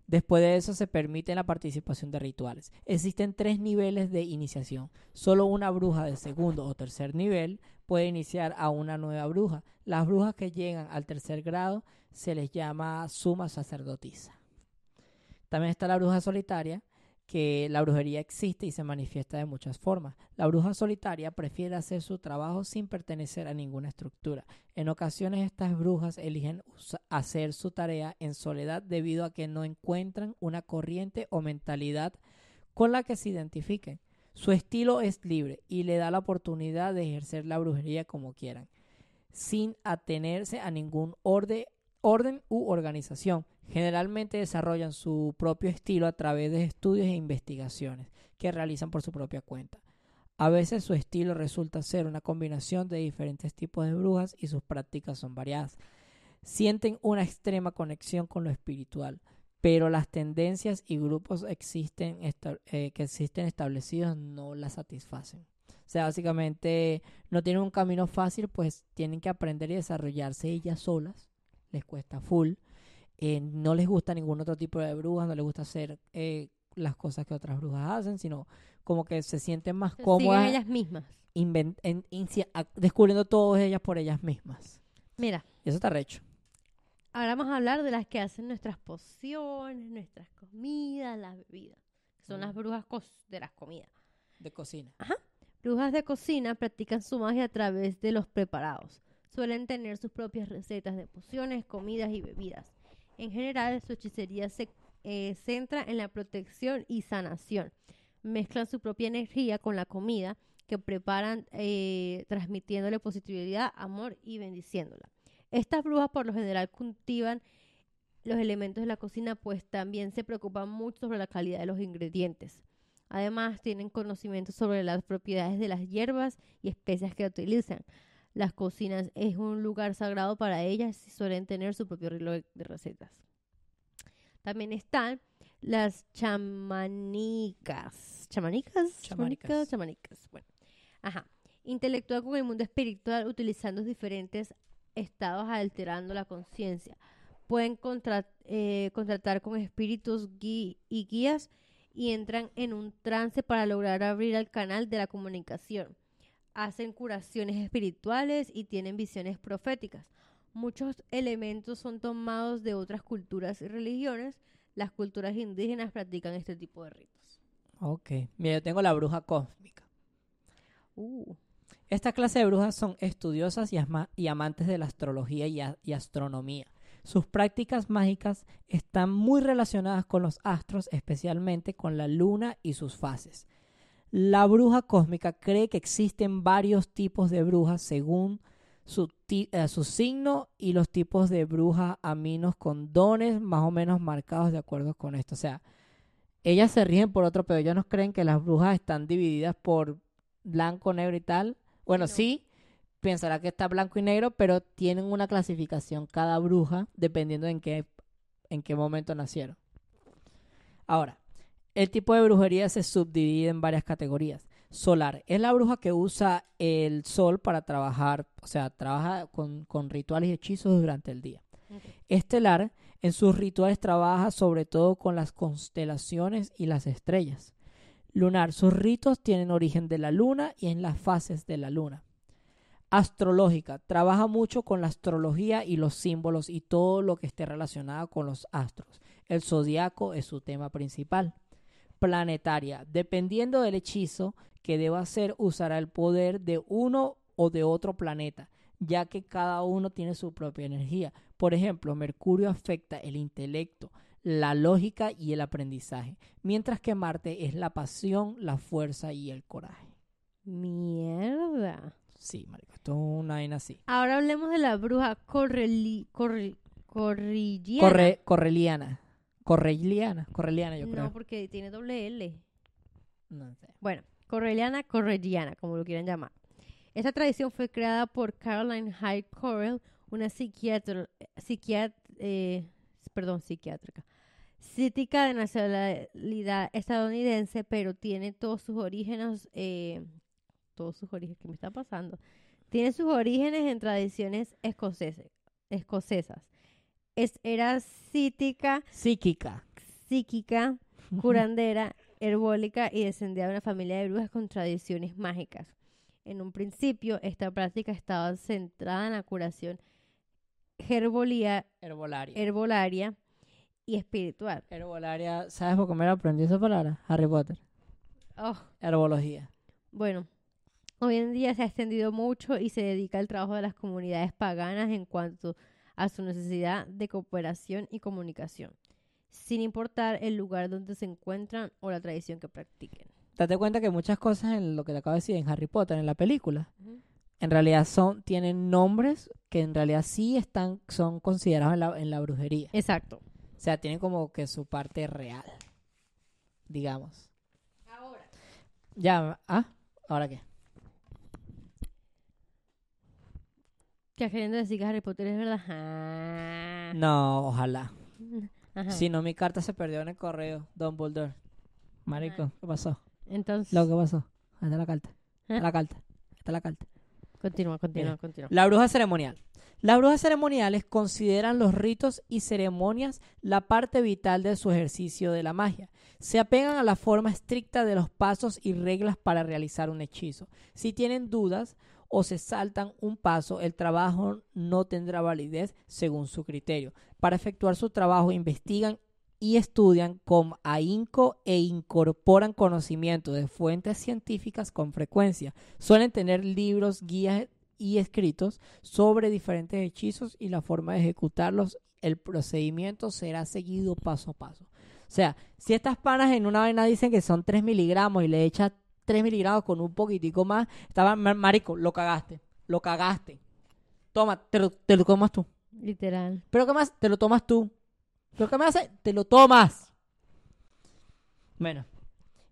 Después de eso se permite la participación de rituales. Existen tres niveles de iniciación. Solo una bruja de segundo o tercer nivel puede iniciar a una nueva bruja. Las brujas que llegan al tercer grado se les llama suma sacerdotisa. También está la bruja solitaria, que la brujería existe y se manifiesta de muchas formas. La bruja solitaria prefiere hacer su trabajo sin pertenecer a ninguna estructura. En ocasiones estas brujas eligen hacer su tarea en soledad debido a que no encuentran una corriente o mentalidad con la que se identifiquen. Su estilo es libre y le da la oportunidad de ejercer la brujería como quieran, sin atenerse a ningún orden orden u organización. Generalmente desarrollan su propio estilo a través de estudios e investigaciones que realizan por su propia cuenta. A veces su estilo resulta ser una combinación de diferentes tipos de brujas y sus prácticas son variadas. Sienten una extrema conexión con lo espiritual, pero las tendencias y grupos eh, que existen establecidos no las satisfacen. O sea, básicamente no tienen un camino fácil, pues tienen que aprender y desarrollarse ellas solas. Les cuesta full. Eh, no les gusta ningún otro tipo de brujas, no les gusta hacer eh, las cosas que otras brujas hacen, sino como que se sienten más cómodas. ellas mismas. descubriendo todas ellas por ellas mismas. Mira. Y eso está recho. Ahora vamos a hablar de las que hacen nuestras pociones, nuestras comidas, las bebidas. Que son las mm. brujas de las comidas. De cocina. Ajá. Brujas de cocina practican su magia a través de los preparados. Suelen tener sus propias recetas de pociones, comidas y bebidas. En general, su hechicería se eh, centra en la protección y sanación. Mezclan su propia energía con la comida que preparan, eh, transmitiéndole positividad, amor y bendiciéndola. Estas brujas por lo general cultivan los elementos de la cocina, pues también se preocupan mucho sobre la calidad de los ingredientes. Además, tienen conocimiento sobre las propiedades de las hierbas y especias que utilizan. Las cocinas es un lugar sagrado para ellas y suelen tener su propio reloj de recetas. También están las chamanicas. ¿Chamanicas? Chamanicas. Chamanicas. Bueno. Ajá. Intelectúan con el mundo espiritual utilizando diferentes estados alterando la conciencia. Pueden eh, contratar con espíritus y guías y entran en un trance para lograr abrir el canal de la comunicación. Hacen curaciones espirituales y tienen visiones proféticas. Muchos elementos son tomados de otras culturas y religiones. Las culturas indígenas practican este tipo de ritos. Ok. Mira, yo tengo la bruja cósmica. Uh. Esta clase de brujas son estudiosas y, amantes de la astrología y, astronomía. Sus prácticas mágicas están muy relacionadas con los astros, especialmente con la luna y sus fases. La bruja cósmica cree que existen varios tipos de brujas según su, eh, su signo y los tipos de brujas aminos con dones más o menos marcados de acuerdo con esto. O sea, ellas se rigen por otro, pero ellos no creen que las brujas están divididas por blanco, negro y tal. Bueno, sí, pensará que está blanco y negro, pero tienen una clasificación cada bruja dependiendo en qué, en qué momento nacieron. Ahora, el tipo de brujería se subdivide en varias categorías. Solar es la bruja que usa el sol para trabajar, o sea, trabaja con, rituales y hechizos durante el día. Estelar, en sus rituales trabaja sobre todo con las constelaciones y las estrellas lunar. Sus ritos tienen origen de la luna y en las fases de la luna. Astrológica. Trabaja mucho con la astrología y los símbolos y todo lo que esté relacionado con los astros. El zodiaco es su tema principal. Planetaria. Dependiendo del hechizo que deba hacer, usará el poder de uno o de otro planeta, ya que cada uno tiene su propia energía. Por ejemplo, Mercurio afecta el intelecto, la lógica y el aprendizaje, mientras que Marte es la pasión, la fuerza y el coraje. Mierda. Sí, marico, esto es una vaina así. Ahora hablemos de la bruja correli, corre, correliana. Corre, correliana. Correliana, correliana yo creo. No, porque tiene doble L. No sé. Bueno, correliana, correliana, como lo quieran llamar. Esta tradición fue creada por Caroline Hyde Correll, una psiquiatra, psiquiatra eh, perdón, psiquiátrica, cítica de nacionalidad estadounidense, pero tiene todos sus orígenes, eh, todos sus orígenes, ¿qué me está pasando? Tiene sus orígenes en tradiciones escocesas. Es, era cítica, psíquica, psíquica, curandera, herbólica y descendía de una familia de brujas con tradiciones mágicas. En un principio, esta práctica estaba centrada en la curación herbolía, herbolaria. herbolaria y espiritual. Herbolaria, ¿sabes por qué me aprendí esa palabra? Harry Potter. Oh. Herbología. Bueno, hoy en día se ha extendido mucho y se dedica al trabajo de las comunidades paganas en cuanto a su necesidad de cooperación y comunicación, sin importar el lugar donde se encuentran o la tradición que practiquen. Date cuenta que muchas cosas en lo que te acabo de decir en Harry Potter, en la película, en realidad son, tienen nombres que en realidad sí están, son considerados en la, en la brujería. Exacto. O sea, tienen como que su parte real, digamos. Ahora. Ya, ¿ah? ¿Ahora qué? Que queriendo decir que Harry Potter es verdad. Ah. No, ojalá. Ajá. Si no, mi carta se perdió en el correo, Dumbledore. Marico, ¿qué pasó? Entonces, Lo que pasó. Ahí está la carta. Está la carta. Está la carta. continúa, continúa, Mira. continúa. La bruja ceremonial. Las brujas ceremoniales consideran los ritos y ceremonias la parte vital de su ejercicio de la magia. Se apegan a la forma estricta de los pasos y reglas para realizar un hechizo. Si tienen dudas o se saltan un paso, el trabajo no tendrá validez según su criterio. Para efectuar su trabajo investigan y estudian con ahínco e incorporan conocimiento de fuentes científicas con frecuencia. Suelen tener libros, guías y escritos sobre diferentes hechizos y la forma de ejecutarlos. El procedimiento será seguido paso a paso. O sea, si estas panas en una vaina dicen que son 3 miligramos y le echas 3 miligramos con un poquitico más, estaba, ma- marico, lo cagaste, lo cagaste. Toma, te lo, te lo tomas tú. Literal. ¿Pero qué más? Te lo tomas tú. ¿Pero qué me hace? Te lo tomas. Bueno,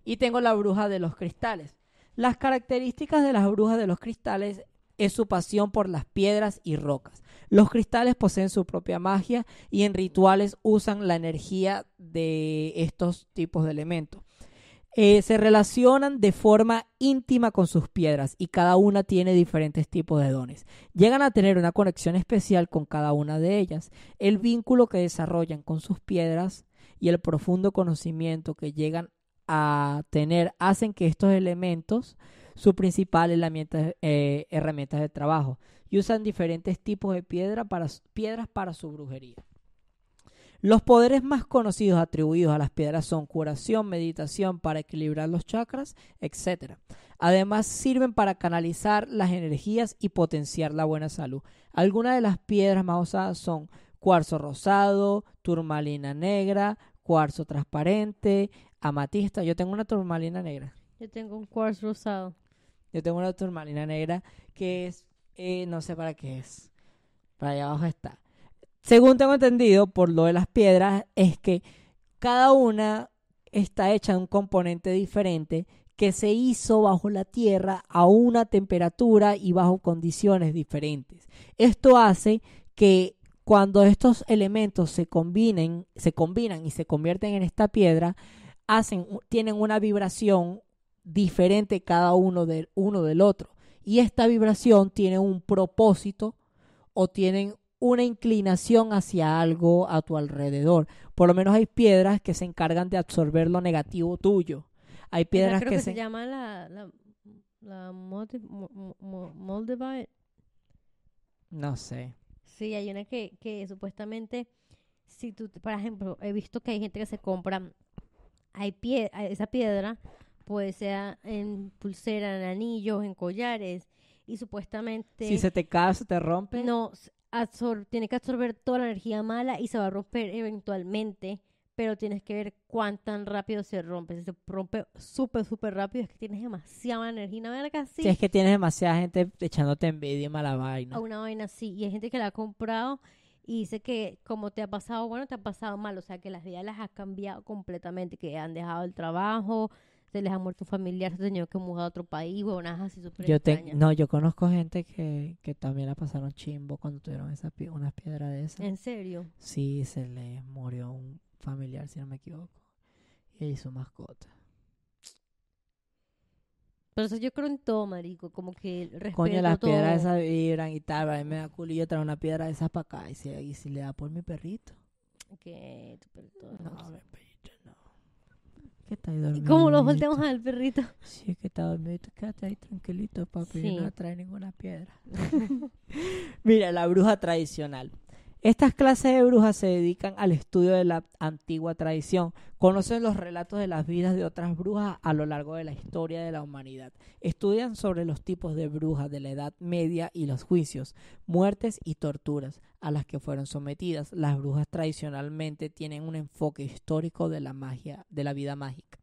y tengo la bruja de los cristales. Las características de las brujas de los cristales es su pasión por las piedras y rocas. Los cristales poseen su propia magia y en rituales usan la energía de estos tipos de elementos. Eh, se relacionan de forma íntima con sus piedras y cada una tiene diferentes tipos de dones. Llegan a tener una conexión especial con cada una de ellas. El vínculo que desarrollan con sus piedras y el profundo conocimiento que llegan a tener hacen que estos elementos su principal herramienta, eh, herramientas de trabajo y usan diferentes tipos de piedra para, piedras para su brujería. Los poderes más conocidos atribuidos a las piedras son curación, meditación para equilibrar los chakras, etc. Además sirven para canalizar las energías y potenciar la buena salud. Algunas de las piedras más usadas son cuarzo rosado, turmalina negra, cuarzo transparente, amatista. Yo tengo una turmalina negra. Yo tengo un cuarzo rosado. Yo tengo una turmalina negra que es, eh, no sé para qué es. Para allá abajo está. Según tengo entendido, por lo de las piedras, es que cada una está hecha de un componente diferente que se hizo bajo la tierra a una temperatura y bajo condiciones diferentes. Esto hace que cuando estos elementos se combinen, se combinan y se convierten en esta piedra, tienen una vibración diferente cada uno del uno del otro. Y esta vibración tiene un propósito o tienen una inclinación hacia algo a tu alrededor. Por lo menos hay piedras que se encargan de absorber lo negativo tuyo. Hay piedras creo que, que, se... se llama la, la, la molde- mo- mo- mo- Moldavite. No sé. Sí, hay una que, que supuestamente, si tú, por ejemplo, he visto que hay gente que se compra, hay pie, esa piedra, pues sea en pulsera, en anillos, en collares, y supuestamente Si se te cae, se te rompe. no absor- tiene que absorber toda la energía mala y se va a romper eventualmente, pero tienes que ver cuán tan rápido se rompe. Si se rompe súper, súper rápido, es que tienes demasiada energía, verga así. Si es que tienes demasiada gente echándote envidia y mala vaina. a una vaina así. Y hay gente que la ha comprado y dice que como te ha pasado bueno, te ha pasado mal. O sea, que las vidas las ha cambiado completamente, que han dejado el trabajo, se les ha muerto un familiar, se han tenido que mudar a otro país, huevonas así súper Yo te, no, yo conozco gente que, que también la pasaron chimbo cuando tuvieron esa pie- unas piedras de esas. En serio. Sí, se le murió un familiar, si no me equivoco. Y su mascota. Pero eso yo creo en todo, marico. Como que respeto Coño, las todo. piedras esas vibran y tal. A mí me da culillo traer una piedra de esas para acá. Y si, y si le da por mi perrito. Que tu perrito- No, no. Que está ahí ¿Y cómo lo volteamos al perrito? Sí, que está dormido. Quédate ahí tranquilito, papi. Sí. No trae ninguna piedra. Mira, la bruja tradicional. Estas clases de brujas se dedican al estudio de la antigua tradición. Conocen los relatos de las vidas de otras brujas a lo largo de la historia de la humanidad. Estudian sobre los tipos de brujas de la Edad Media y los juicios, muertes y torturas a las que fueron sometidas. Las brujas tradicionalmente tienen un enfoque histórico de la magia, de la vida mágica.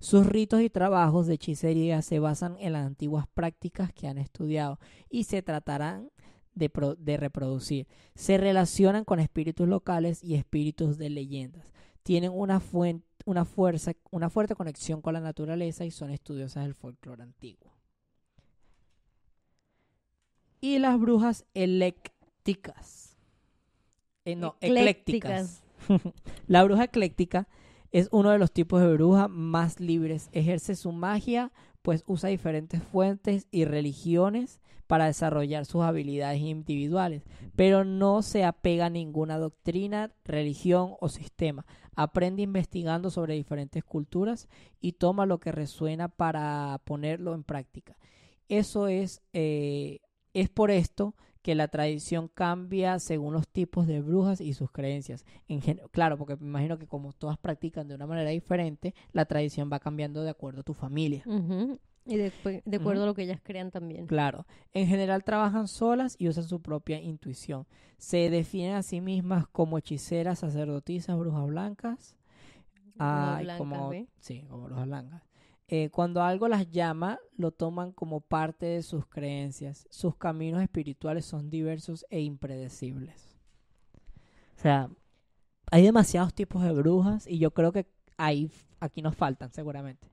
Sus ritos y trabajos de hechicería se basan en las antiguas prácticas que han estudiado y se tratarán de, pro- de reproducir. Se relacionan con espíritus locales y espíritus de leyendas. Tienen una, fuen- una, fuerza, una fuerte conexión con la naturaleza y son estudiosas del folclore antiguo. Y las brujas elécticas. Eh, no, eclécticas. la bruja ecléctica es uno de los tipos de bruja más libres. Ejerce su magia, pues usa diferentes fuentes y religiones para desarrollar sus habilidades individuales, pero no se apega a ninguna doctrina, religión o sistema. Aprende investigando sobre diferentes culturas y toma lo que resuena para ponerlo en práctica. Eso es, eh, es por esto que la tradición cambia según los tipos de brujas y sus creencias. Claro, porque me imagino que como todas practican de una manera diferente, la tradición va cambiando de acuerdo a tu familia. Y de, de acuerdo a lo que ellas crean también. Claro, en general trabajan solas y usan su propia intuición. Se definen a sí mismas como hechiceras, sacerdotisas, brujas blancas. Ay, blancas, como, sí, como brujas blancas. Eh, cuando algo las llama, lo toman como parte de sus creencias. Sus caminos espirituales son diversos e impredecibles. O sea, hay demasiados tipos de brujas y yo creo que ahí, aquí nos faltan seguramente.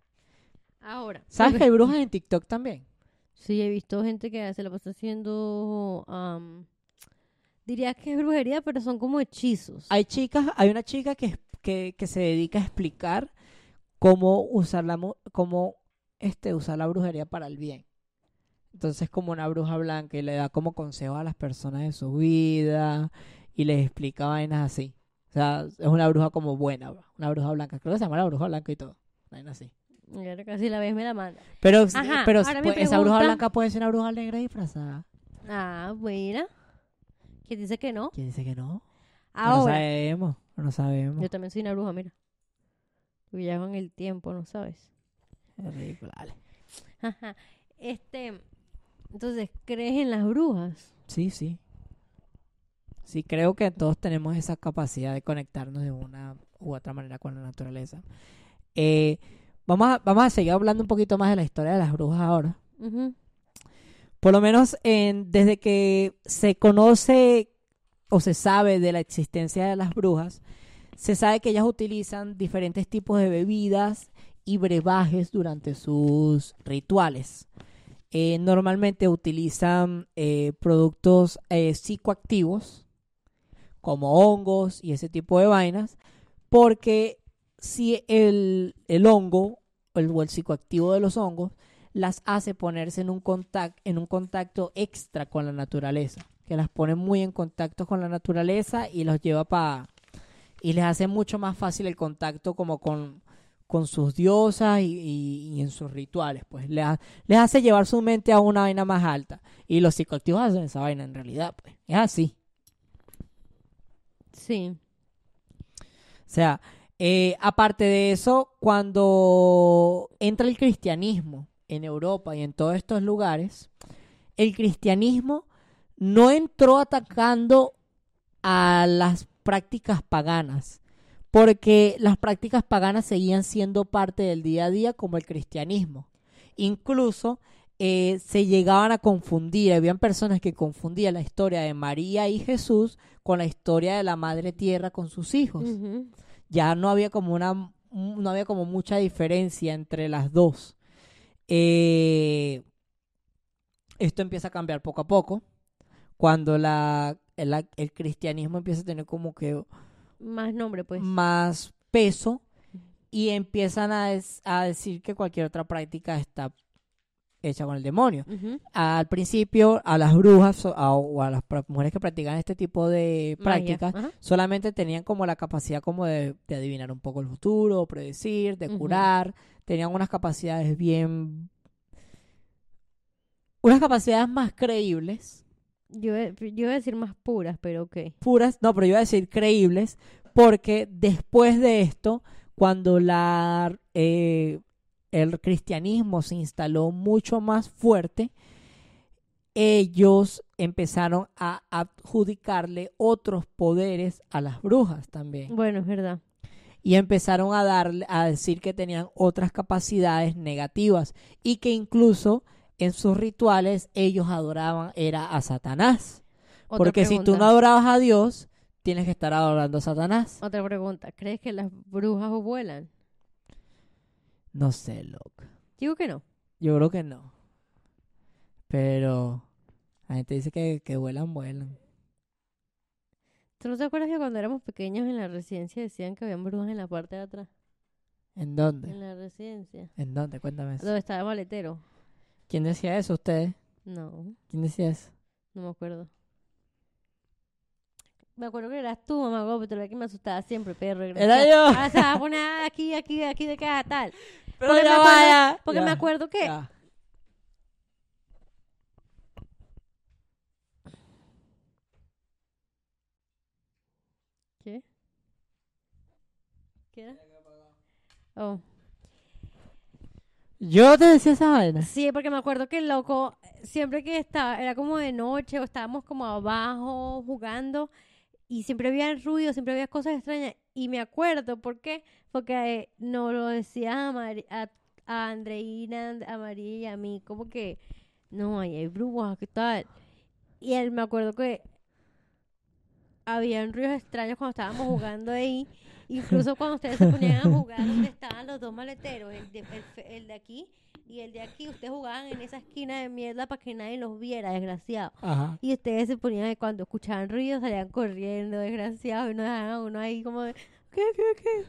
Ahora. ¿Sabes que hay brujas en TikTok también? Sí, he visto gente que se lo pasa haciendo. am, diría que es brujería, pero son como hechizos. Hay chicas, hay una chica que, que, que se dedica a explicar cómo usar la cómo este usar la brujería para el bien. Entonces como una bruja blanca y le da como consejos a las personas de su vida y les explica vainas así. O sea, es una bruja como buena, una bruja blanca. Creo que se llama la bruja blanca y todo. Vaina así. Casi la ves me la manda. Pero, Ajá, pero ahora esa bruja blanca puede ser una bruja negra disfrazada. Ah, buena. ¿Quién dice que no? ¿Quién dice que no? No sabemos, no sabemos. Yo también soy una bruja, mira. Viajo en el tiempo, ¿no sabes? Es ridículo, dale. Ajá. Este. Entonces, ¿crees en las brujas? Sí, sí. Sí, creo que todos tenemos esa capacidad de conectarnos de una u otra manera con la naturaleza. Eh, vamos, a, vamos a seguir hablando un poquito más de la historia de las brujas ahora. Por lo menos en, desde que se conoce o se sabe de la existencia de las brujas, se sabe que ellas utilizan diferentes tipos de bebidas y brebajes durante sus rituales. Eh, normalmente utilizan eh, productos eh, psicoactivos como hongos y ese tipo de vainas, porque si el, el hongo el, o el psicoactivo de los hongos las hace ponerse en un, contact, en un contacto extra con la naturaleza, que las pone muy en contacto con la naturaleza y los lleva para... y les hace mucho más fácil el contacto como con, con sus diosas y, y- y en sus rituales, pues les, ha- les hace llevar su mente a una vaina más alta. Y los psicoactivos hacen esa vaina en realidad, pues es así. Sí. O sea, eh, aparte de eso, cuando entra el cristianismo en Europa y en todos estos lugares, el cristianismo no entró atacando a las prácticas paganas, porque las prácticas paganas seguían siendo parte del día a día como el cristianismo. Incluso eh, se llegaban a confundir, habían personas que confundían la historia de María y Jesús con la historia de la Madre Tierra con sus hijos. Ya no había como una no había como mucha diferencia entre las dos Eh, esto empieza a cambiar poco a poco cuando la, el, el cristianismo empieza a tener como que Más nombre, pues. más peso y empiezan a, des- a decir que cualquier otra práctica está hecha con el demonio. Al principio a las brujas o a, o a las mujeres que practican este tipo de prácticas solamente tenían como la capacidad como de, de adivinar un poco el futuro, predecir, de curar, tenían unas capacidades bien unas capacidades más creíbles, Yo, iba- yo iba a decir más puras, pero ok. puras, no, pero yo iba a decir creíbles, porque después de esto, cuando la eh, el cristianismo se instaló mucho más fuerte, ellos empezaron a adjudicarle otros poderes a las brujas también. Bueno, es verdad. y empezaron a darle a decir que tenían otras capacidades negativas y que incluso en sus rituales ellos adoraban era a Satanás. Otra Porque si tú no adorabas a Dios, tienes que estar adorando a Satanás. Otra pregunta. ¿Crees que las brujas vuelan? No sé, loco. Digo que no. Yo creo que no. Pero la gente dice que, que vuelan, vuelan. ¿Tú no te acuerdas que cuando éramos pequeños en la residencia decían que habían brujas en la parte de atrás? ¿En dónde? En la residencia. ¿En dónde? Cuéntame eso. Donde estaba el maletero. ¿Quién decía eso? ¿Ustedes? No, ¿Quién decía eso? no me acuerdo. Me acuerdo que eras tú, mamá, pero era que me asustaba siempre, perro. Era yo. Ah, se va a poner aquí, aquí, aquí de cada tal. Pero Porque me acuerdo- vaya. Porque Ya, me acuerdo que ya. ¿Qué? ¿Qué era? Oh. Yo te decía esa vaina. Sí, porque me acuerdo que el loco, siempre que estaba, era como de noche o estábamos como abajo jugando y siempre había ruido, siempre había cosas extrañas. Y me acuerdo, ¿por qué? Porque eh, nos lo decía a, Mari- a, a Andreina, a María y a mí, como que, no, ahí hay brujas, ¿qué tal? Y él me acuerdo que habían ruidos extraños cuando estábamos jugando ahí. Incluso cuando ustedes se ponían a jugar donde estaban los dos maleteros, el de, el, el de aquí y el de aquí, ustedes jugaban en esa esquina de mierda para que nadie los viera, desgraciado. Ajá. Y ustedes se ponían, cuando escuchaban ruidos, salían corriendo, desgraciados, y nos dejaban a uno ahí como de, ¿qué, qué, qué?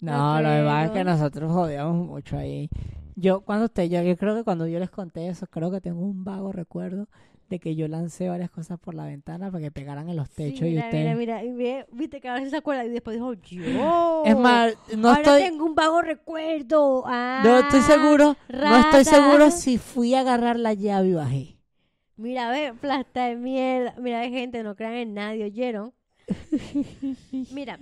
No, lo pasa es que nosotros jodíamos mucho ahí. Yo, cuando usted, yo, yo creo que cuando yo les conté eso, creo que tengo un vago recuerdo de que yo lancé varias cosas por la ventana para que pegaran en los Sí, techos y mira, ustedes. mira, mira, ve- viste que ahora se acuerda y después dijo, yo. Es más, no ahora estoy, tengo un vago recuerdo. Ah, no estoy seguro, no estoy rata. seguro si fui a agarrar la llave y bajé. Mira, ve, plasta de mierda. Mira, ve, gente, no crean en nadie, ¿oyeron? Mira,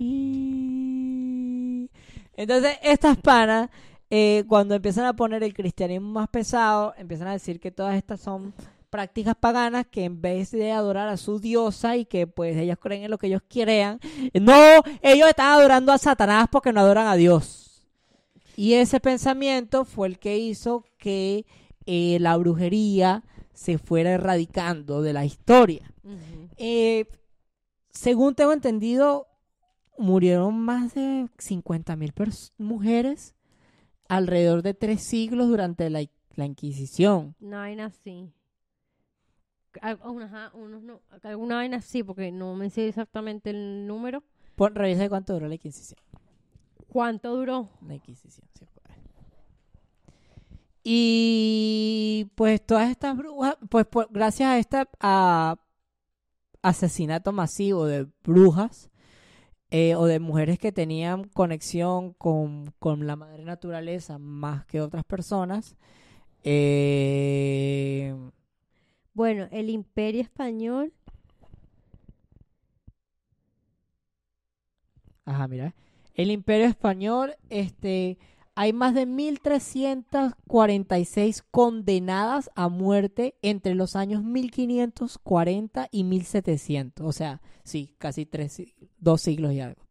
Entonces, estas panas, eh, cuando empiezan a poner el cristianismo más pesado, empiezan a decir que todas estas son prácticas paganas que en vez de adorar a su diosa y que pues ellos creen en lo que ellos crean, no, ellos están adorando a Satanás porque no adoran a Dios. Y ese pensamiento fue el que hizo que eh, la brujería se fuera erradicando de la historia. Eh, según tengo entendido, murieron más de 50 mil mujeres alrededor de tres siglos durante la, la Inquisición. una vaina así. Al- una- ajá, unos no, alguna vaina así, porque no me sé exactamente el número. Pon, revisa cuánto duró la Inquisición. ¿Cuánto duró? La Inquisición, sí, pues. Y pues todas estas brujas, pues por- gracias a este asesinato masivo de brujas eh, o de mujeres que tenían conexión con, con la madre naturaleza más que otras personas, eh, Bueno, el Imperio Español. Ajá, mira. El Imperio Español, este, hay más de 1.346 condenadas a muerte entre los años 1540 y 1700. O sea, sí, casi tres, dos siglos y algo.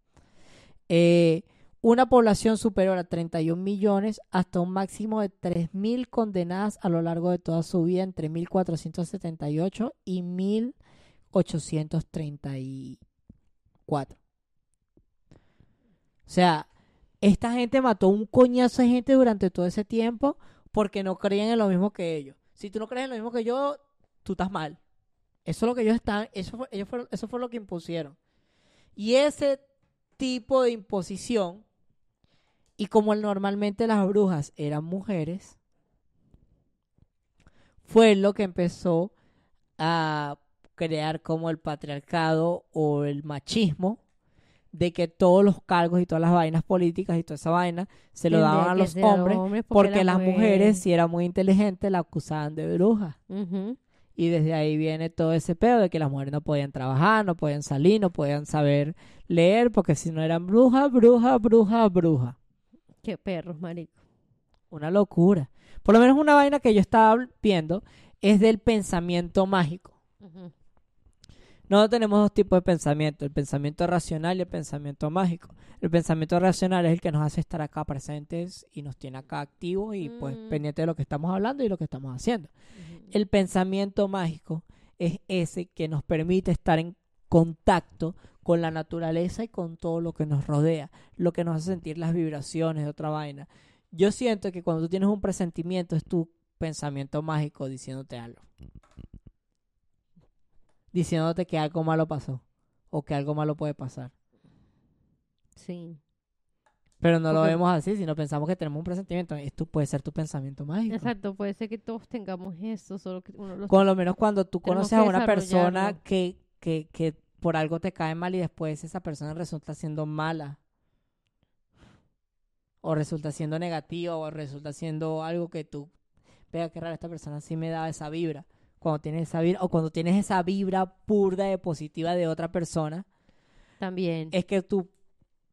Eh, una población superior a 31 millones hasta un máximo de 3.000 condenadas a lo largo de toda su vida entre 1478 y 1834. O sea, esta gente mató un coñazo de gente durante todo ese tiempo porque no creían en lo mismo que ellos. Si tú no crees en lo mismo que yo, tú estás mal. Eso es lo que ellos están, eso fue, ellos fueron- eso fue lo que impusieron. Y ese tipo de imposición, y como normalmente las brujas eran mujeres, fue lo que empezó a crear como el patriarcado o el machismo de que todos los cargos y todas las vainas políticas y toda esa vaina se lo tendría daban a los hombres porque las mujeres, si eran muy inteligentes, la acusaban de bruja. Y desde ahí viene todo ese pedo de que las mujeres no podían trabajar, no podían salir, no podían saber leer, porque si no eran bruja, bruja, bruja, bruja. Qué perros, marico. Una locura. Por lo menos una vaina que yo estaba viendo es del pensamiento mágico. Nosotros tenemos dos tipos de pensamiento, el pensamiento racional y el pensamiento mágico. El pensamiento racional es el que nos hace estar acá presentes y nos tiene acá activos y pues Mm. pendientes de lo que estamos hablando y lo que estamos haciendo. El pensamiento mágico es ese que nos permite estar en contacto con la naturaleza y con todo lo que nos rodea, lo que nos hace sentir las vibraciones de otra vaina. Yo siento que cuando tú tienes un presentimiento es tu pensamiento mágico diciéndote algo. Diciéndote que algo malo pasó o que algo malo puede pasar. Sí. Pero no lo vemos así, sino pensamos que tenemos un presentimiento. Esto puede ser tu pensamiento mágico. Exacto, puede ser que todos tengamos eso, solo que uno lo Con lo menos cuando tú conoces a una persona que, que, que por algo te cae mal y después esa persona resulta siendo mala. O resulta siendo negativa o resulta siendo algo que tú... Vea qué raro, esta persona sí me da esa vibra. Cuando tienes esa vibra, o cuando tienes esa vibra pura de positiva de otra persona, también. es que tu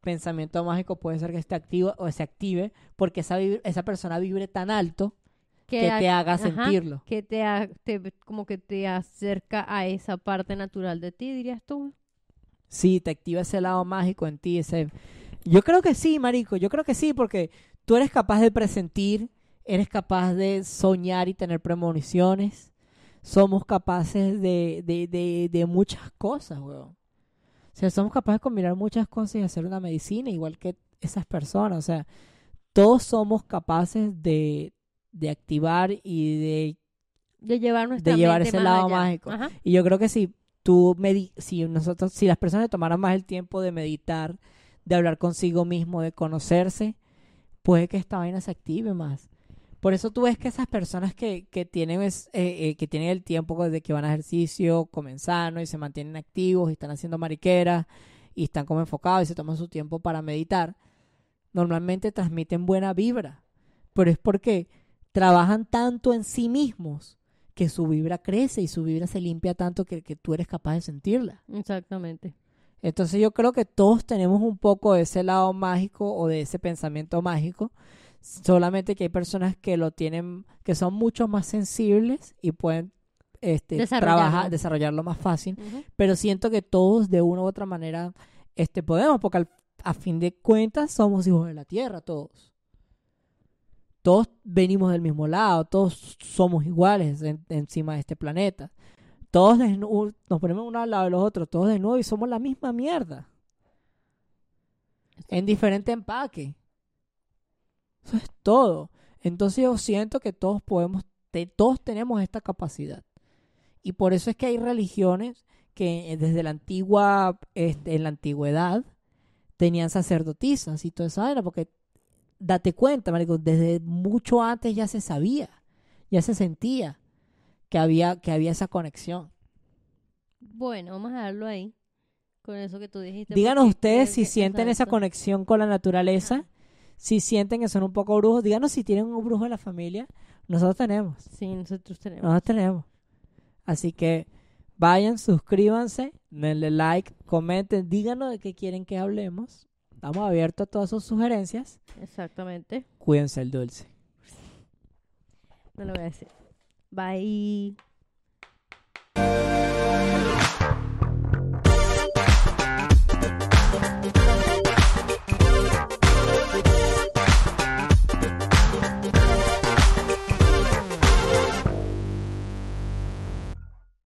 pensamiento mágico puede ser que esté activo o se active porque esa, esa persona vibre tan alto que te haga ajá, sentirlo. que te, ha- te- como que te acerca a esa parte natural de ti, dirías tú. Sí, te activa ese lado mágico en ti, ese... Yo creo que sí, marico, yo creo que sí, porque tú eres capaz de presentir, eres capaz de soñar y tener premoniciones. Somos capaces de, de, de, de muchas cosas, weón. O sea, somos capaces de combinar muchas cosas y hacer una medicina, igual que esas personas. O sea, todos somos capaces de, de activar y de De llevar nuestra De llevar ese lado allá. mágico. Ajá. Y yo creo que si tú medi si nosotros, si las personas tomaran más el tiempo de meditar, de hablar consigo mismo, de conocerse, puede que esta vaina se active más. Por eso tú ves que esas personas que, que tienen es- eh, eh, que tienen el tiempo desde que van a ejercicio, comen sano y se mantienen activos y están haciendo mariqueras y están como enfocados y se toman su tiempo para meditar, normalmente transmiten buena vibra. Pero es porque trabajan tanto en sí mismos que su vibra crece y su vibra se limpia tanto que, que tú eres capaz de sentirla. Exactamente. Entonces yo creo que todos tenemos un poco de ese lado mágico o de ese pensamiento mágico, solamente que hay personas que lo tienen, que son mucho más sensibles y pueden este, Desarrollarlo. trabajar, desarrollarlo más fácil, pero siento que todos de una u otra manera este, podemos, porque al- a fin de cuentas somos hijos de la tierra todos. Todos venimos del mismo lado, todos somos iguales en- encima de este planeta. Todos nos ponemos uno al lado de los otros, todos de nuevo y somos la misma mierda. En diferente empaque. Eso es todo. Entonces yo siento que todos podemos, todos tenemos esta capacidad. Y por eso es que hay religiones que eh, desde la antigua, este, en la antigüedad, tenían sacerdotisas y toda esa vaina, porque date cuenta, marico, desde mucho antes ya se sabía, ya se sentía que había, que había esa conexión. Bueno, vamos a dejarlo ahí. Con eso que tú dijiste. Díganos ustedes si sienten esa conexión con la naturaleza, Ajá. si sienten que son un poco brujos, díganos si tienen un brujo en la familia. Nosotros tenemos. Sí, nosotros tenemos. Nosotros tenemos. Así que vayan, suscríbanse, denle like, comenten, díganos de qué quieren que hablemos. Estamos abiertos a todas sus sugerencias. Exactamente. Cuídense el dulce. No lo voy a decir. Bye.